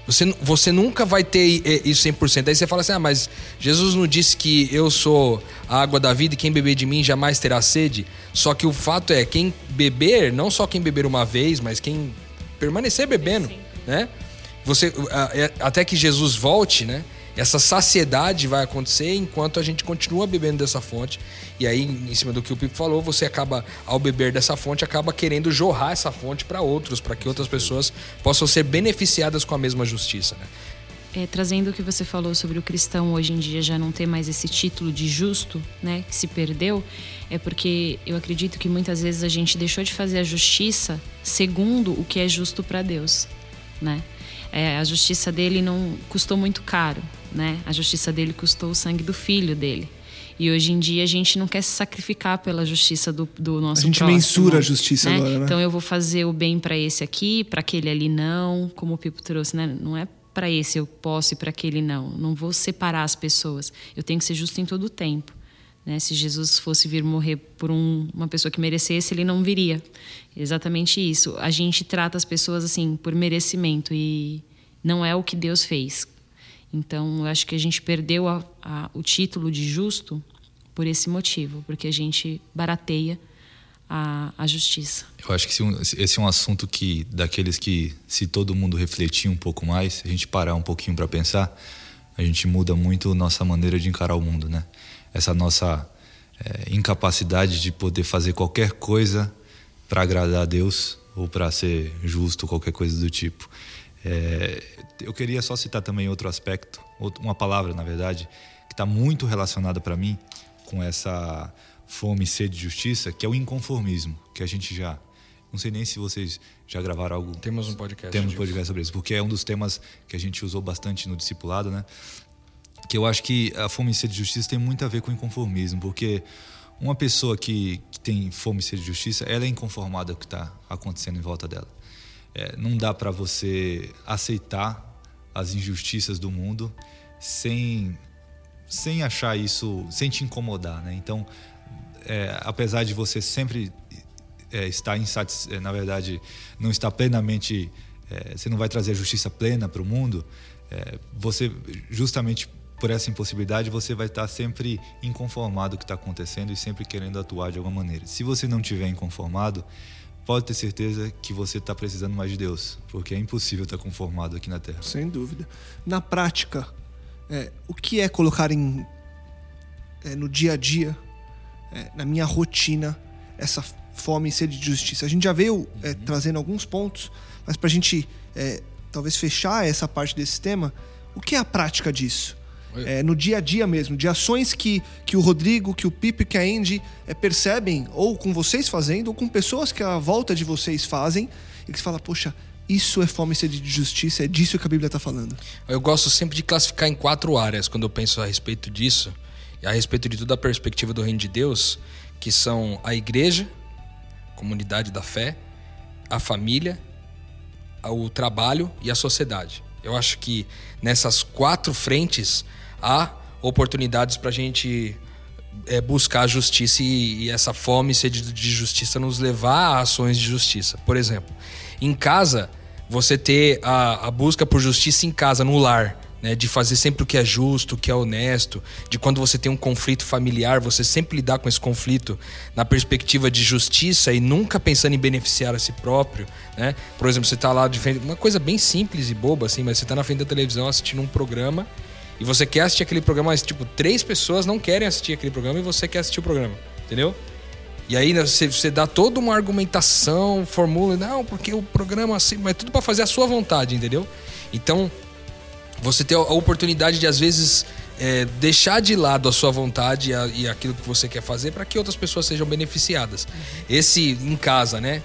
Você, você nunca vai ter isso 100%. Aí você fala assim: ah, mas Jesus não disse que eu sou a água da vida e quem beber de mim jamais terá sede. Só que o fato é: quem beber, não só quem beber uma vez, mas quem permanecer bebendo, né? Você, é, até que Jesus volte, né? Essa saciedade vai acontecer enquanto a gente continua bebendo dessa fonte. E aí, em cima do que o Pipo falou, você acaba, ao beber dessa fonte, acaba querendo jorrar essa fonte para outros, para que outras pessoas possam ser beneficiadas com a mesma justiça. Né? É, trazendo o que você falou sobre o cristão hoje em dia já não ter mais esse título de justo, né, que se perdeu, é porque eu acredito que muitas vezes a gente deixou de fazer a justiça segundo o que é justo para Deus, né? É, a justiça dele não custou muito caro, né? A justiça dele custou o sangue do filho dele. E hoje em dia a gente não quer se sacrificar pela justiça do, do nosso A gente próximo, mensura a justiça né? agora, né? Então eu vou fazer o bem para esse aqui, para aquele ali não, como o Pipo trouxe, né? Não é para esse eu posso e para aquele não. Não vou separar as pessoas. Eu tenho que ser justo em todo o tempo. Né? Se Jesus fosse vir morrer por um, uma pessoa que merecesse, ele não viria. Exatamente isso. A gente trata as pessoas assim por merecimento e não é o que Deus fez. Então, acho que a gente perdeu a, a, o título de justo por esse motivo, porque a gente barateia a, a justiça. Eu acho que esse é um assunto que, daqueles que, se todo mundo refletir um pouco mais, a gente parar um pouquinho para pensar, a gente muda muito nossa maneira de encarar o mundo, né? Essa nossa é, incapacidade de poder fazer qualquer coisa para agradar a Deus ou para ser justo, qualquer coisa do tipo. É, eu queria só citar também outro aspecto, uma palavra, na verdade, que está muito relacionada para mim com essa fome e sede de justiça, que é o inconformismo, que a gente já. Não sei nem se vocês já gravaram algo. Temos um podcast. Temos um disso. podcast sobre isso, porque é um dos temas que a gente usou bastante no discipulado, né? Que eu acho que a fome e sede de justiça tem muito a ver com o inconformismo, porque uma pessoa que, que tem fome e sede de justiça, ela é inconformada com o que está acontecendo em volta dela. É, não dá para você aceitar as injustiças do mundo sem sem achar isso, sem te incomodar, né? Então, é, apesar de você sempre é, estar insatisfeito, na verdade, não estar plenamente, é, você não vai trazer justiça plena para o mundo, é, você justamente por essa impossibilidade você vai estar sempre inconformado com o que está acontecendo e sempre querendo atuar de alguma maneira. Se você não tiver inconformado, pode ter certeza que você está precisando mais de Deus, porque é impossível estar conformado aqui na Terra. Sem dúvida. Na prática, é, o que é colocar em, é, no dia a dia, é, na minha rotina, essa fome e sede de justiça? A gente já veio é, trazendo alguns pontos, mas para a gente é, talvez fechar essa parte desse tema, o que é a prática disso? É, no dia a dia mesmo, de ações que, que o Rodrigo, que o Pipe, que a Andy é, percebem, ou com vocês fazendo, ou com pessoas que à volta de vocês fazem, e que você fala, poxa, isso é fome e sede de justiça, é disso que a Bíblia está falando. Eu gosto sempre de classificar em quatro áreas quando eu penso a respeito disso, e a respeito de toda a perspectiva do reino de Deus, que são a igreja, comunidade da fé, a família, o trabalho e a sociedade. Eu acho que nessas quatro frentes há oportunidades para a gente é, buscar justiça e, e, essa fome e sede de justiça nos levar a ações de justiça. Por exemplo, em casa, você ter a, a busca por justiça em casa, no lar. Né, de fazer sempre o que é justo, o que é honesto, de quando você tem um conflito familiar, você sempre lidar com esse conflito na perspectiva de justiça e nunca pensando em beneficiar a si próprio, né? Por exemplo, você está lá de frente, uma coisa bem simples e boba assim, mas você está na frente da televisão assistindo um programa e você quer assistir aquele programa, mas tipo, três pessoas não querem assistir aquele programa e você quer assistir o programa, entendeu? E aí você, você dá toda uma argumentação, formula, não, porque o programa assim, mas tudo para fazer a sua vontade, entendeu? Então, você ter a oportunidade de, às vezes, é, deixar de lado a sua vontade e, a, e aquilo que você quer fazer para que outras pessoas sejam beneficiadas. Esse em casa, né?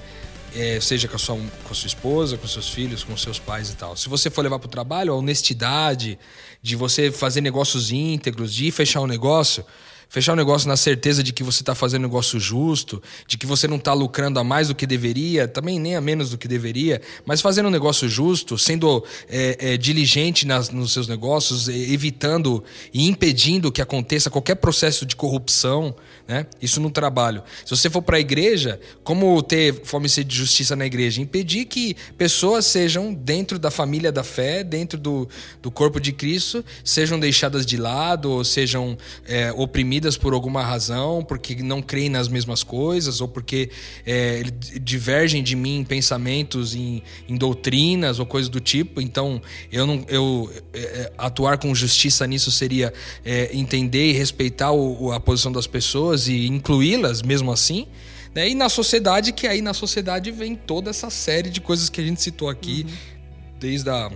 É, seja com a, sua, com a sua esposa, com seus filhos, com seus pais e tal. Se você for levar para o trabalho, a honestidade de você fazer negócios íntegros, de fechar um negócio, fechar um negócio na certeza de que você está fazendo um negócio justo, de que você não está lucrando a mais do que deveria, também nem a menos do que deveria, mas fazendo um negócio justo, sendo é, é, diligente nas, nos seus negócios, evitando e impedindo que aconteça qualquer processo de corrupção, né? Isso no trabalho. Se você for para a igreja, como ter fome e sede de justiça na igreja? Impedir que pessoas sejam dentro da família da fé, dentro do, do corpo de Cristo, sejam deixadas de lado ou sejam é, oprimidas por alguma razão, porque não creem nas mesmas coisas ou porque é, divergem de mim em pensamentos, em, em, doutrinas ou coisas do tipo. Então, eu não, eu é, atuar com justiça nisso seria entender e respeitar o, a posição das pessoas e incluí-las mesmo assim. Né? E na sociedade, que aí na sociedade vem toda essa série de coisas que a gente citou aqui, uhum. desde a.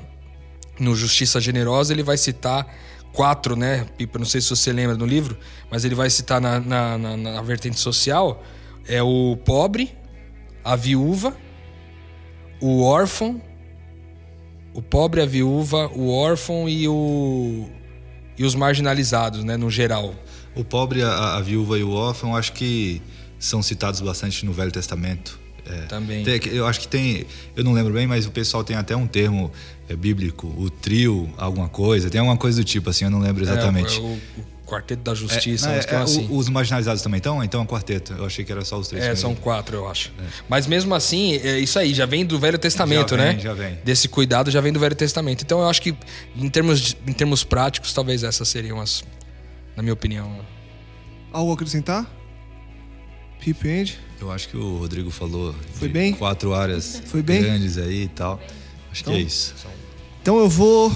No Justiça Generosa, ele vai citar quatro, né, Pipa? Não sei se você lembra no livro, mas ele vai citar na, na, na, na vertente social: é o pobre, a viúva, o órfão, o pobre, a viúva, o órfão e o e os marginalizados, né, no geral. O pobre, a, a viúva e o órfão, acho que são citados bastante no Velho Testamento. É, Também. Tem, eu acho que tem, eu não lembro bem, mas o pessoal tem até um termo é, bíblico, o trio, alguma coisa, tem alguma coisa do tipo, assim, eu não lembro exatamente. É, o, o, Quarteto da Justiça, é, é, assim. Os marginalizados também estão? Então é um quarteto. Eu achei que era só os três. É, são quatro, eu acho. É. Mas mesmo assim, é isso aí já vem do Velho Testamento, já vem, né? Já vem. Desse cuidado já vem do Velho Testamento. Então eu acho que, em termos, em termos práticos, talvez essas seriam as, na minha opinião, Algo a acrescentar? Pipe End? Eu acho que o Rodrigo falou Foi bem? quatro áreas Foi bem? grandes aí e tal. Acho então, que é isso. Então eu vou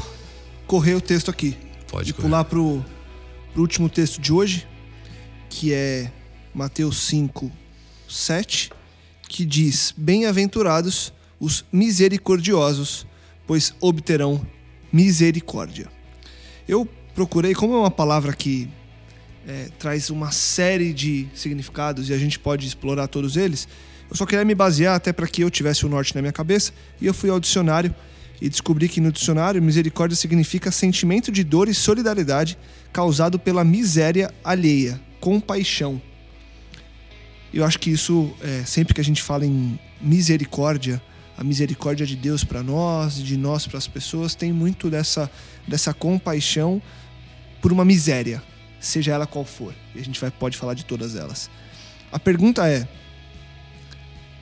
correr o texto aqui. Pode e correr. pular pro, pro último texto de hoje, que é Mateus 5, 7, que diz: Bem-aventurados os misericordiosos, pois obterão misericórdia. Eu procurei, como é uma palavra que é, traz uma série de significados e a gente pode explorar todos eles. Eu só queria me basear até para que eu tivesse o norte na minha cabeça e eu fui ao dicionário e descobri que no dicionário misericórdia significa sentimento de dor e solidariedade causado pela miséria alheia, compaixão. Eu acho que isso, é, sempre que a gente fala em misericórdia, a misericórdia de Deus para nós, de nós para as pessoas, tem muito dessa, dessa compaixão por uma miséria, seja ela qual for. E a gente vai, pode falar de todas elas. A pergunta é: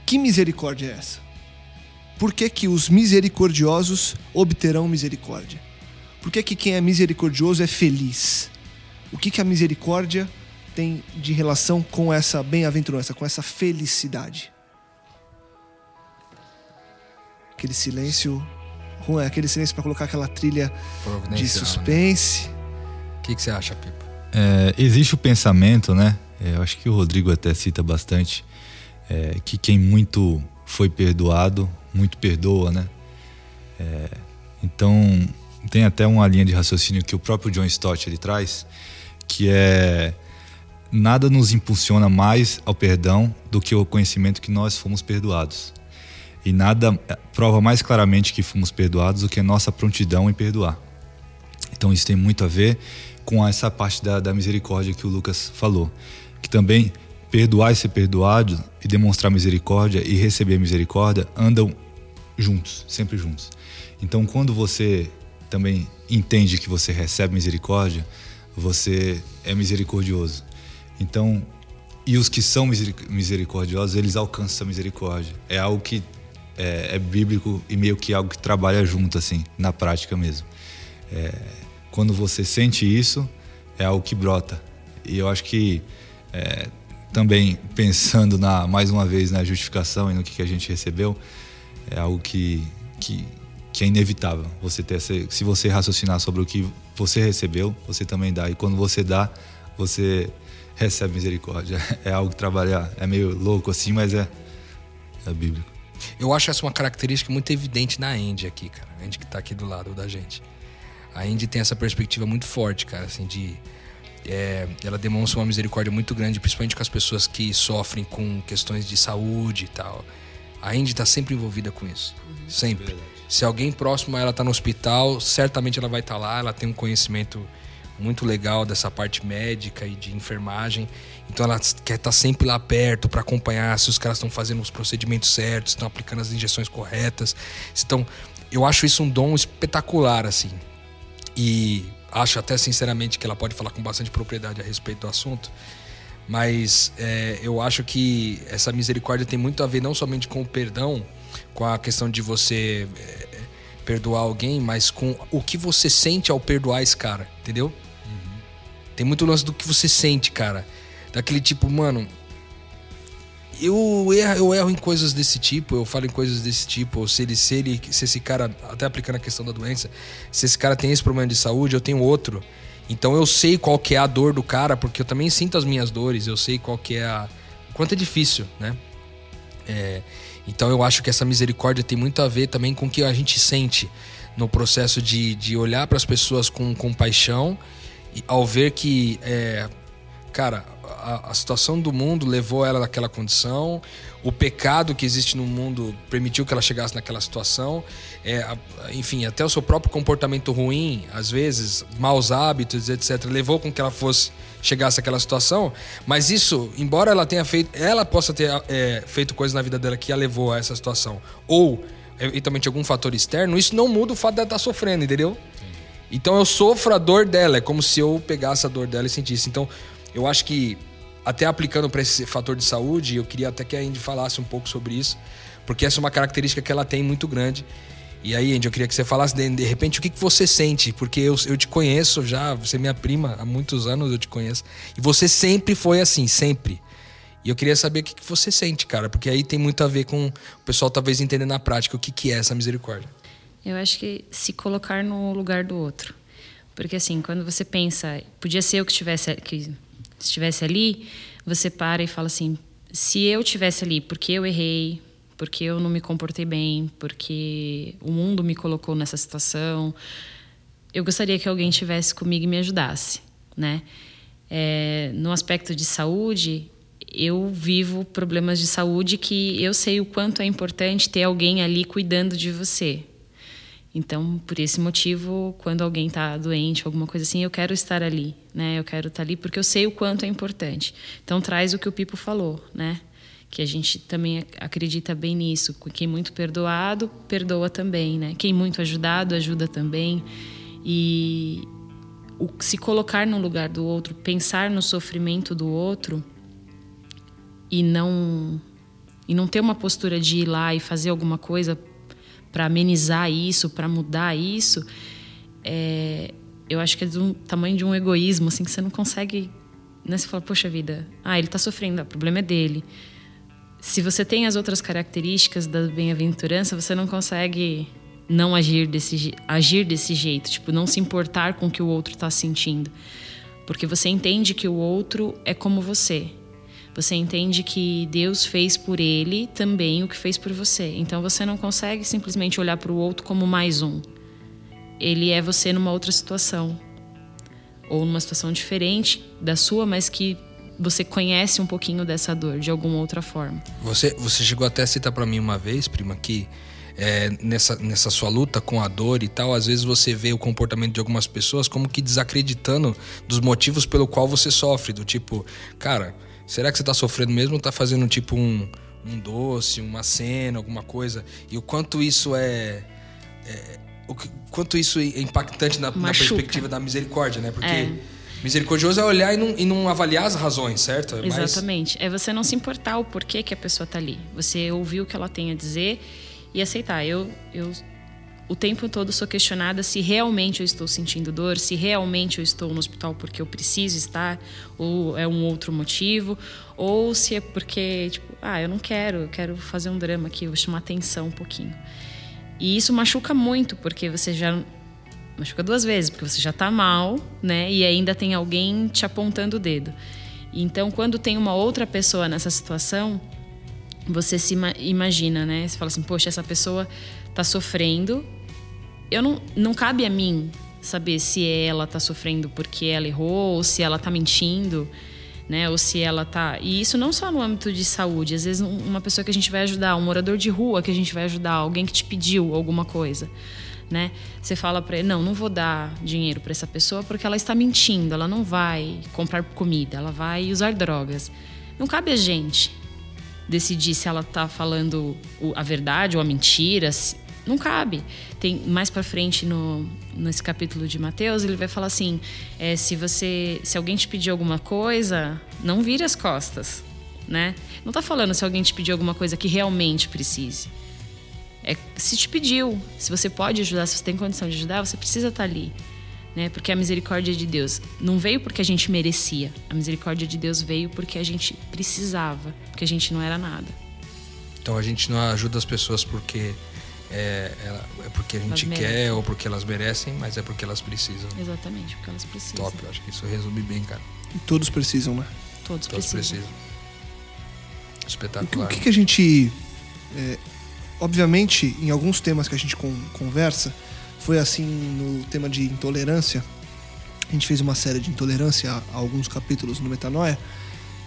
que misericórdia é essa? Por que, que os misericordiosos obterão misericórdia? Por que, que quem é misericordioso é feliz? O que, que a misericórdia tem de relação com essa bem-aventurança, com essa felicidade? Aquele silêncio, aquele silêncio para colocar aquela trilha de né? O que, que você acha, Pipa? É, existe o pensamento, né? É, eu acho que o Rodrigo até cita bastante é, que quem muito foi perdoado, muito perdoa, né? É, então tem até uma linha de raciocínio que o próprio John Stott ele traz, que é nada nos impulsiona mais ao perdão do que o conhecimento que nós fomos perdoados. E nada é, prova mais claramente que fomos perdoados do que a nossa prontidão em perdoar. Então isso tem muito a ver com essa parte da, da misericórdia que o Lucas falou, que também perdoar e ser perdoado e demonstrar misericórdia e receber misericórdia andam juntos, sempre juntos. Então, quando você também entende que você recebe misericórdia, você é misericordioso. Então, e os que são misericordiosos, eles alcançam essa misericórdia. É algo que é, é bíblico e meio que algo que trabalha junto, assim, na prática mesmo. É, quando você sente isso, é algo que brota. E eu acho que é, também pensando na mais uma vez na justificação e no que, que a gente recebeu, é algo que, que, que é inevitável. Você ter se você raciocinar sobre o que você recebeu, você também dá. E quando você dá, você recebe misericórdia. É algo que trabalhar é meio louco assim, mas é, é bíblico. Eu acho essa uma característica muito evidente na Andy aqui, cara. A Andy que está aqui do lado da gente. A Andy tem essa perspectiva muito forte, cara, assim, de é, ela demonstra uma misericórdia muito grande, principalmente com as pessoas que sofrem com questões de saúde e tal. A Indy está sempre envolvida com isso. Uhum. Sempre. Verdade. Se alguém próximo a ela está no hospital, certamente ela vai estar tá lá. Ela tem um conhecimento muito legal dessa parte médica e de enfermagem. Então ela quer estar tá sempre lá perto para acompanhar se os caras estão fazendo os procedimentos certos, estão aplicando as injeções corretas. Então, eu acho isso um dom espetacular, assim. E acho até sinceramente que ela pode falar com bastante propriedade a respeito do assunto, mas é, eu acho que essa misericórdia tem muito a ver não somente com o perdão, com a questão de você é, perdoar alguém, mas com o que você sente ao perdoar esse cara, entendeu? Uhum. Tem muito lance do que você sente, cara. Daquele tipo, mano, eu erro, eu erro em coisas desse tipo, eu falo em coisas desse tipo, ou se ele, se ele, se esse cara, até aplicando a questão da doença, se esse cara tem esse problema de saúde, eu tenho outro. Então eu sei qual que é a dor do cara, porque eu também sinto as minhas dores, eu sei qual que é a. quanto é difícil, né? É, então eu acho que essa misericórdia tem muito a ver também com o que a gente sente no processo de, de olhar para as pessoas com compaixão, ao ver que, é, cara, a, a, situação do mundo levou ela naquela condição, o pecado que existe no mundo permitiu que ela chegasse naquela situação, é, enfim, até o seu próprio comportamento ruim, às vezes, maus hábitos, etc., levou com que ela fosse chegasse àquela situação. Mas isso, embora ela tenha feito, ela possa ter é, feito coisas na vida dela que a levou a essa situação, ou eventualmente algum fator externo, isso não muda o fato dela estar sofrendo, entendeu? Então eu sofro a dor dela, é como se eu pegasse a dor dela e sentisse. Então eu acho que até aplicando para esse fator de saúde, eu queria até que a Indy falasse um pouco sobre isso, porque essa é uma característica que ela tem muito grande. E aí, Andy, eu queria que você falasse de, de repente o que, que você sente, porque eu, eu te conheço já, você é minha prima, há muitos anos eu te conheço. E você sempre foi assim, sempre. E eu queria saber o que, que você sente, cara, porque aí tem muito a ver com o pessoal talvez entender na prática o que, que é essa misericórdia. Eu acho que se colocar no lugar do outro. Porque assim, quando você pensa, podia ser eu que estivesse que estivesse ali, você para e fala assim: se eu estivesse ali, porque eu errei, porque eu não me comportei bem, porque o mundo me colocou nessa situação, eu gostaria que alguém estivesse comigo e me ajudasse, né? É, no aspecto de saúde, eu vivo problemas de saúde que eu sei o quanto é importante ter alguém ali cuidando de você. Então, por esse motivo, quando alguém está doente, alguma coisa assim, eu quero estar ali, né? Eu quero estar tá ali porque eu sei o quanto é importante. Então, traz o que o Pipo falou, né? Que a gente também acredita bem nisso. Quem muito perdoado, perdoa também, né? Quem muito ajudado, ajuda também. E o, se colocar no lugar do outro, pensar no sofrimento do outro e não e não ter uma postura de ir lá e fazer alguma coisa para amenizar isso, para mudar isso, é, eu acho que é do tamanho de um egoísmo, assim, que você não consegue. Né? Você fala, poxa vida, ah, ele está sofrendo, o problema é dele. Se você tem as outras características da bem-aventurança, você não consegue não agir desse, agir desse jeito, tipo, não se importar com o que o outro está sentindo. Porque você entende que o outro é como você. Você entende que Deus fez por ele também o que fez por você. Então você não consegue simplesmente olhar para o outro como mais um. Ele é você numa outra situação. Ou numa situação diferente da sua, mas que você conhece um pouquinho dessa dor de alguma outra forma. Você, você chegou até a citar para mim uma vez, prima, que é, nessa, nessa sua luta com a dor e tal, às vezes você vê o comportamento de algumas pessoas como que desacreditando dos motivos pelo qual você sofre. Do tipo, cara, Será que você está sofrendo mesmo ou está fazendo tipo um, um doce, uma cena, alguma coisa? E o quanto isso é. é o quanto isso é impactante na, na perspectiva da misericórdia, né? Porque. É. Misericordioso é olhar e não, e não, avaliar as razões, certo? É Exatamente. É você não se importar o porquê que a pessoa está ali. Você ouvir o que ela tem a dizer e aceitar. Eu, eu o tempo todo sou questionada se realmente eu estou sentindo dor, se realmente eu estou no hospital porque eu preciso estar, ou é um outro motivo, ou se é porque, tipo, ah, eu não quero, eu quero fazer um drama aqui, vou chamar atenção um pouquinho. E isso machuca muito, porque você já. Machuca duas vezes, porque você já está mal, né? E ainda tem alguém te apontando o dedo. Então, quando tem uma outra pessoa nessa situação, você se imagina, né? Você fala assim, poxa, essa pessoa está sofrendo. Eu não, não cabe a mim saber se ela está sofrendo porque ela errou, ou se ela está mentindo, né? Ou se ela está. E isso não só no âmbito de saúde. Às vezes uma pessoa que a gente vai ajudar, um morador de rua que a gente vai ajudar, alguém que te pediu alguma coisa. Né? Você fala para ele, não, não vou dar dinheiro para essa pessoa porque ela está mentindo, ela não vai comprar comida, ela vai usar drogas. Não cabe a gente decidir se ela está falando a verdade ou a mentira, não cabe. Tem mais para frente no nesse capítulo de Mateus, ele vai falar assim: é, se você, se alguém te pedir alguma coisa, não vire as costas, né? Não está falando se alguém te pedir alguma coisa que realmente precise. É se te pediu, se você pode ajudar, se você tem condição de ajudar, você precisa estar tá ali. Né? Porque a misericórdia de Deus não veio porque a gente merecia. A misericórdia de Deus veio porque a gente precisava, porque a gente não era nada. Então a gente não ajuda as pessoas porque é, é porque a gente quer ou porque elas merecem, mas é porque elas precisam. Exatamente, porque elas precisam. Top, eu acho que isso resume bem, cara. E todos precisam, né? Todos, todos precisam. precisam. Espetacular. O que, o que, a gente. É, obviamente, em alguns temas que a gente conversa, foi assim no tema de intolerância. A gente fez uma série de intolerância há, alguns capítulos no Metanoia.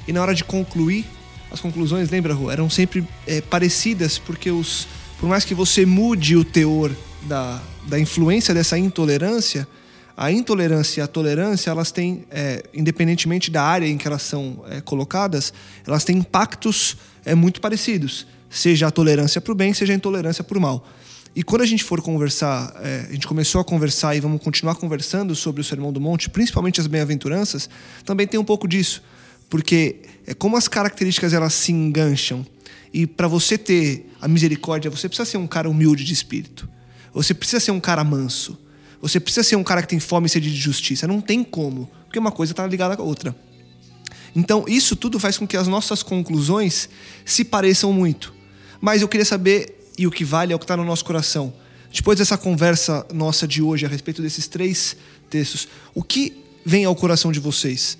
E na hora de concluir, as conclusões, lembra, Rô, eram sempre é, parecidas, porque os, por mais que você mude o teor da, da influência dessa intolerância, a intolerância e a tolerância, elas têm, é, independentemente da área em que elas são é, colocadas, elas têm impactos é, muito parecidos. Seja a tolerância para o bem, seja a intolerância para o mal. E quando a gente for conversar, é, a gente começou a conversar e vamos continuar conversando sobre o Sermão do Monte, principalmente as bem-aventuranças, também tem um pouco disso. Porque é como as características elas se engancham. E para você ter a misericórdia, você precisa ser um cara humilde de espírito. Você precisa ser um cara manso. Você precisa ser um cara que tem fome e sede de justiça. Não tem como, porque uma coisa está ligada com a outra. Então, isso tudo faz com que as nossas conclusões se pareçam muito. Mas eu queria saber e o que vale é o que está no nosso coração. Depois dessa conversa nossa de hoje a respeito desses três textos, o que vem ao coração de vocês?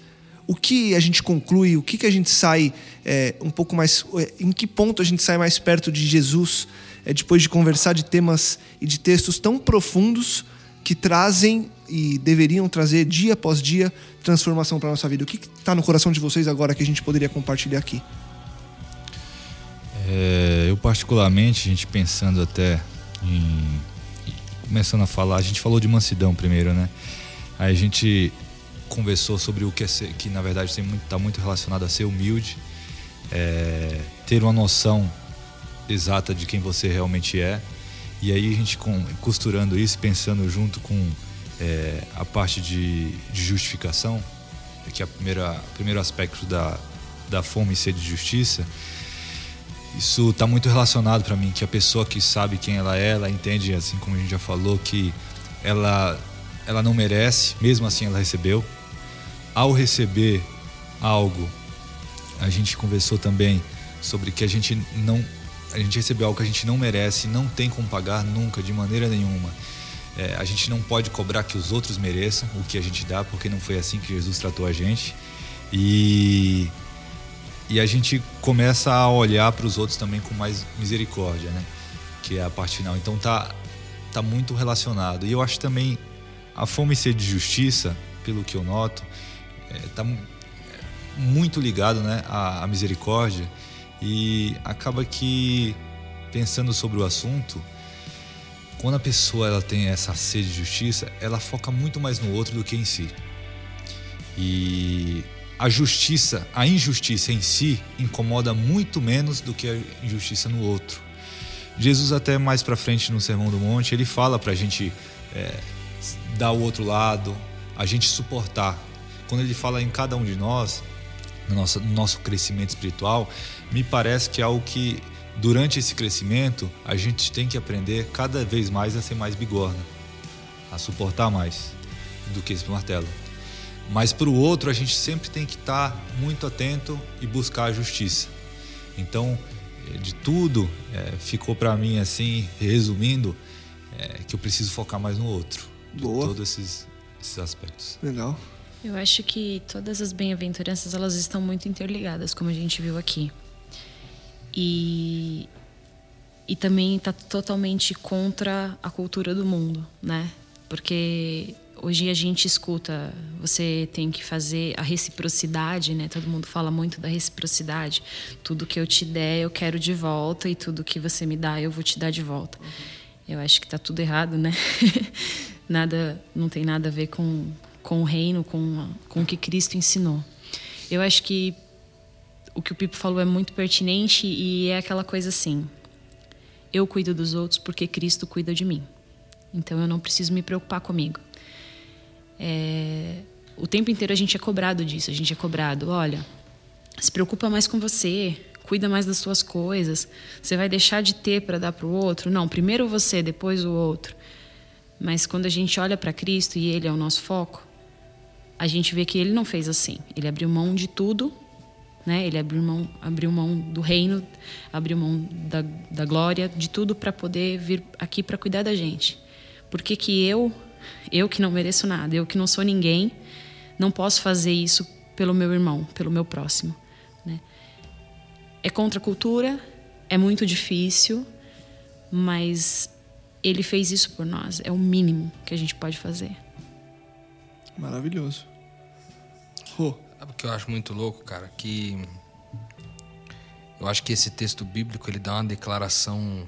O que a gente conclui? O que, que a gente sai é, um pouco mais. É, em que ponto a gente sai mais perto de Jesus é, depois de conversar de temas e de textos tão profundos que trazem e deveriam trazer dia após dia transformação para nossa vida. O que está no coração de vocês agora que a gente poderia compartilhar aqui? É, eu particularmente, a gente pensando até em começando a falar, a gente falou de mansidão primeiro, né? Aí a gente conversou sobre o que é ser, que na verdade está muito, tá muito relacionado a ser humilde, é, ter uma noção exata de quem você realmente é. E aí a gente com, costurando isso, pensando junto com é, a parte de, de, justificação, que é o primeiro aspecto da, da fome e sede de justiça, isso está muito relacionado para mim, que a pessoa que sabe quem ela é, ela entende, assim como a gente já falou, que ela, ela não merece, mesmo assim ela recebeu. Ao receber algo, a gente conversou também sobre que a gente não a gente recebeu algo que a gente não merece, não tem como pagar nunca, de maneira nenhuma. É, a gente não pode cobrar que os outros mereçam o que a gente dá, porque não foi assim que Jesus tratou a gente. E, e a gente começa a olhar para os outros também com mais misericórdia, né? Que é a parte final. Então tá, tá muito relacionado. E eu acho também a fome e sede de justiça, pelo que eu noto, é, tá muito ligado né, à, à misericórdia e acaba que pensando sobre o assunto quando a pessoa ela tem essa sede de justiça, ela foca muito mais no outro do que em si. E a justiça, a injustiça em si incomoda muito menos do que a injustiça no outro. Jesus até mais para frente no Sermão do Monte ele fala para a gente é, dar o outro lado, a gente suportar. Quando ele fala em cada um de nós, no nosso, no nosso crescimento espiritual, me parece que é algo que durante esse crescimento, a gente tem que aprender cada vez mais a ser mais bigorna, a suportar mais do que esse martelo. Mas para o outro, a gente sempre tem que estar muito atento e buscar a justiça. Então, eh, de tudo, é, ficou para mim assim, resumindo, é, que eu preciso focar mais no outro. Boa. Todos esses, esses aspectos. Legal. Eu acho que todas as bem-aventuranças elas estão muito interligadas, como a gente viu aqui e e também está totalmente contra a cultura do mundo, né? Porque hoje a gente escuta, você tem que fazer a reciprocidade, né? Todo mundo fala muito da reciprocidade. Tudo que eu te der, eu quero de volta e tudo que você me dá, eu vou te dar de volta. Uhum. Eu acho que está tudo errado, né? nada, não tem nada a ver com com o reino, com com o que Cristo ensinou. Eu acho que o que o Pipo falou é muito pertinente e é aquela coisa assim: eu cuido dos outros porque Cristo cuida de mim. Então eu não preciso me preocupar comigo. É, o tempo inteiro a gente é cobrado disso, a gente é cobrado, olha, se preocupa mais com você, cuida mais das suas coisas. Você vai deixar de ter para dar para o outro? Não, primeiro você, depois o outro. Mas quando a gente olha para Cristo e Ele é o nosso foco, a gente vê que Ele não fez assim. Ele abriu mão de tudo né? Ele abriu mão, abriu mão do reino, abriu mão da, da glória, de tudo para poder vir aqui para cuidar da gente. Por que, que eu, eu que não mereço nada, eu que não sou ninguém, não posso fazer isso pelo meu irmão, pelo meu próximo? Né? É contra a cultura, é muito difícil, mas ele fez isso por nós. É o mínimo que a gente pode fazer. Maravilhoso. Oh. Sabe o que eu acho muito louco, cara? Que eu acho que esse texto bíblico ele dá uma declaração.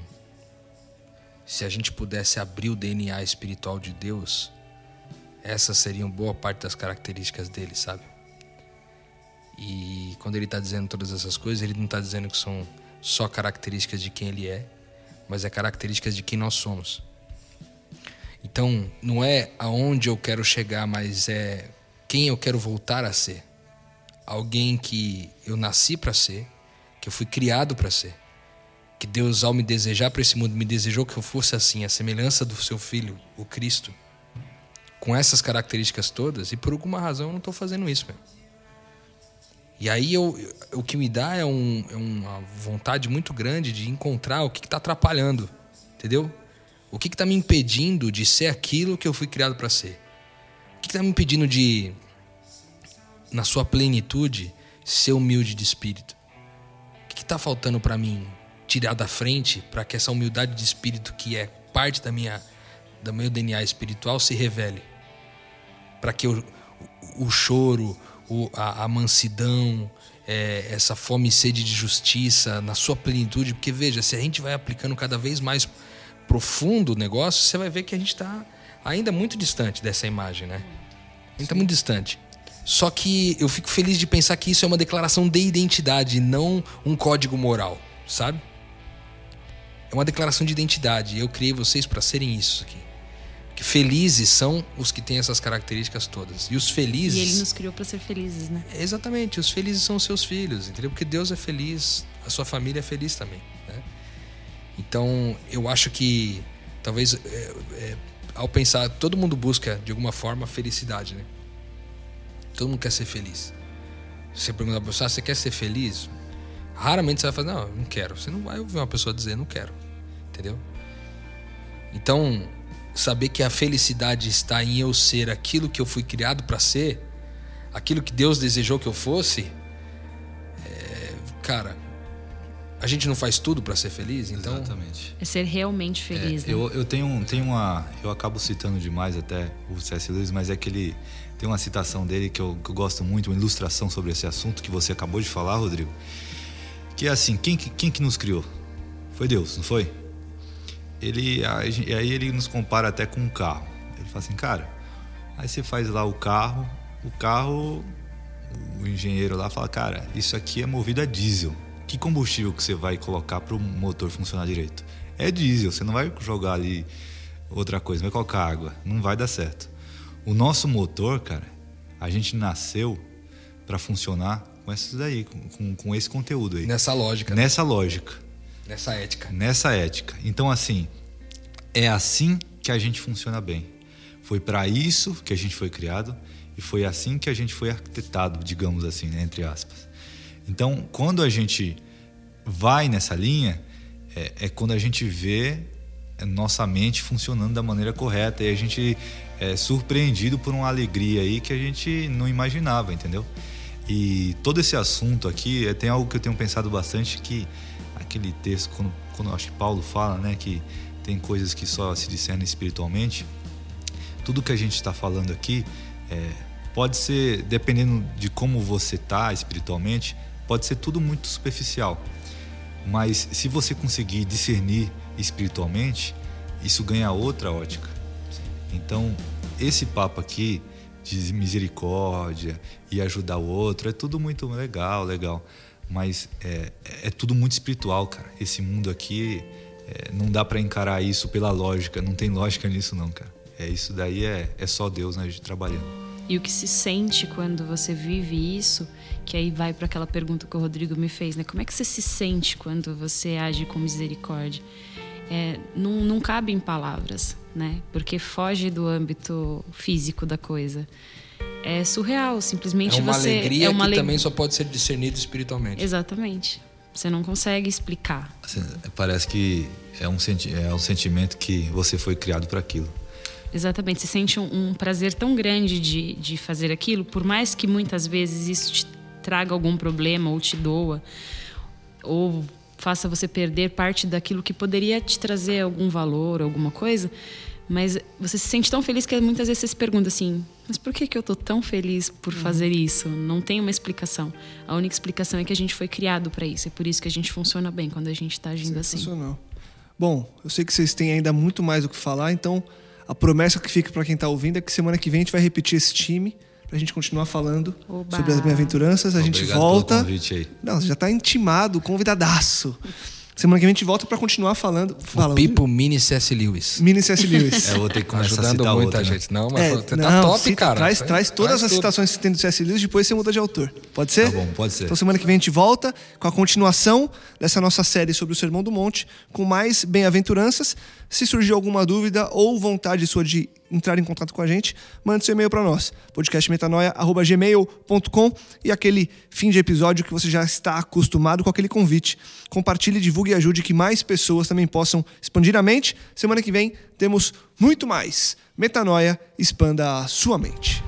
Se a gente pudesse abrir o DNA espiritual de Deus, essas seriam boa parte das características dele, sabe? E quando ele está dizendo todas essas coisas, ele não está dizendo que são só características de quem ele é, mas é características de quem nós somos. Então, não é aonde eu quero chegar, mas é quem eu quero voltar a ser alguém que eu nasci para ser, que eu fui criado para ser. Que Deus, ao me desejar para esse mundo, me desejou que eu fosse assim, a semelhança do seu filho, o Cristo. Com essas características todas, e por alguma razão eu não estou fazendo isso, meu. E aí eu, o que me dá é, um, é, uma vontade muito grande de encontrar o que está atrapalhando, entendeu? O que está me impedindo de ser aquilo que eu fui criado para ser? O que está me impedindo de na sua plenitude, ser humilde de espírito? O que está faltando para mim tirar da frente para que essa humildade de espírito, que é parte da minha, do meu DNA espiritual, se revele? para que o, o, o choro, o, a, a mansidão, é, essa fome e sede de justiça na sua plenitude, porque veja, se a gente vai aplicando cada vez mais profundo o negócio, você vai ver que a gente está ainda muito distante dessa imagem, né? A gente está muito distante. Só que eu fico feliz de pensar que isso é uma declaração de identidade, não um código moral, sabe? É uma declaração de identidade. Eu criei vocês para serem isso aqui. Que felizes são os que têm essas características todas. E os felizes. E ele nos criou para ser felizes, né? Exatamente. Os felizes são os seus filhos, entendeu? Porque Deus é feliz, a sua família é feliz também. Né? Então, eu acho que talvez é, é, ao pensar, todo mundo busca de alguma forma felicidade, né? Todo mundo quer ser feliz. Você pergunta para pessoa, ah, você quer ser feliz? Raramente você vai fazer, não, não quero. Você não vai ouvir uma pessoa dizer, não quero. Entendeu? Então, saber que a felicidade está em eu ser aquilo que eu fui criado para ser, aquilo que Deus desejou que eu fosse, é, cara, a gente não faz tudo para ser feliz, então. Exatamente. É ser realmente feliz. É, né? eu, eu tenho, tenho uma. Eu acabo citando demais até o C.S. Lewis, mas é que ele tem uma citação dele que eu, que eu gosto muito, uma ilustração sobre esse assunto que você acabou de falar, Rodrigo. Que é assim: quem, quem que nos criou? Foi Deus, não foi? ele aí ele nos compara até com um carro. Ele fala assim, cara, aí você faz lá o carro, o carro, o engenheiro lá fala, cara, isso aqui é movido a diesel. Que combustível que você vai colocar para o motor funcionar direito? É diesel, você não vai jogar ali outra coisa, vai colocar água, não vai dar certo. O nosso motor, cara, a gente nasceu para funcionar com esses daí, com, com, esse conteúdo aí. Nessa lógica. Né? Nessa né? lógica. Nessa ética. Nessa ética. Então, assim, é assim que a gente funciona bem. Foi para isso que a gente foi criado e foi assim que a gente foi arquitetado, digamos assim, né, entre aspas. Então, quando a gente vai nessa linha, é, é, quando a gente vê nossa mente funcionando da maneira correta e a gente é surpreendido por uma alegria aí que a gente não imaginava, entendeu? E todo esse assunto aqui é, tem algo que eu tenho pensado bastante que aquele texto, quando, quando acho que Paulo fala, né, que tem coisas que só se discernem espiritualmente, tudo que a gente está falando aqui é, pode ser, dependendo de como você está espiritualmente, pode ser tudo muito superficial. Mas se você conseguir discernir espiritualmente, isso ganha outra ótica. Então, esse papo aqui de misericórdia e ajudar o outro é tudo muito legal, legal. Mas é, é tudo muito espiritual, cara. Esse mundo aqui é, não dá para encarar isso pela lógica. Não tem lógica nisso, não, cara. É isso daí é, é só Deus, né, trabalhando. E o que se sente quando você vive isso, que aí vai para aquela pergunta que o Rodrigo me fez, né? Como é que você se sente quando você age com misericórdia? É, não, não cabe em palavras, né? Porque foge do âmbito físico da coisa é surreal. Simplesmente é uma você. Alegria é uma que alegria também só pode ser discernido espiritualmente. Exatamente. Você não consegue explicar. Assim, parece que é um, senti é um sentimento que você foi criado para aquilo. Exatamente. Você sente um, um, prazer tão grande de, de fazer aquilo, por mais que muitas vezes isso te traga algum problema ou te doa, ou faça você perder parte daquilo que poderia te trazer algum valor, alguma coisa mas você se sente tão feliz que muitas vezes você se pergunta assim: mas por que, que eu tô tão feliz por uhum. fazer isso? Não tem uma explicação. A única explicação é que a gente foi criado para isso. É por isso que a gente funciona bem quando a gente está agindo assim. Bom, eu sei que vocês têm ainda muito mais o que falar, então a promessa que fica para quem está ouvindo é que semana que vem a gente vai repetir esse time para a gente continuar falando Oba. sobre as bem-aventuranças. A gente volta. Não, você já está intimado, convidadaço. Semana que vem a gente volta para continuar falando. Fala, o Pipo Mini C.S. Lewis. Mini C.S. Lewis. é, eu vou ter que começar Ajudando a citar muita outra, né? gente. Né? Não, mas é, você tá top, cita, cara. Traz, traz todas traz as tudo. citações que tem do C.S. Lewis, depois você muda de autor. Pode ser? Tá bom, pode ser. Então semana que vem a gente volta com a continuação dessa nossa série sobre o Sermão do Monte, com mais bem-aventuranças. Se surgir alguma dúvida ou vontade sua de entrar em contato com a gente, mande seu e-mail para nós, podcastmetanoia.gmail.com e aquele fim de episódio que você já está acostumado com aquele convite. Compartilhe, divulgue e ajude que mais pessoas também possam expandir a mente. Semana que vem temos muito mais. Metanoia, expanda a sua mente.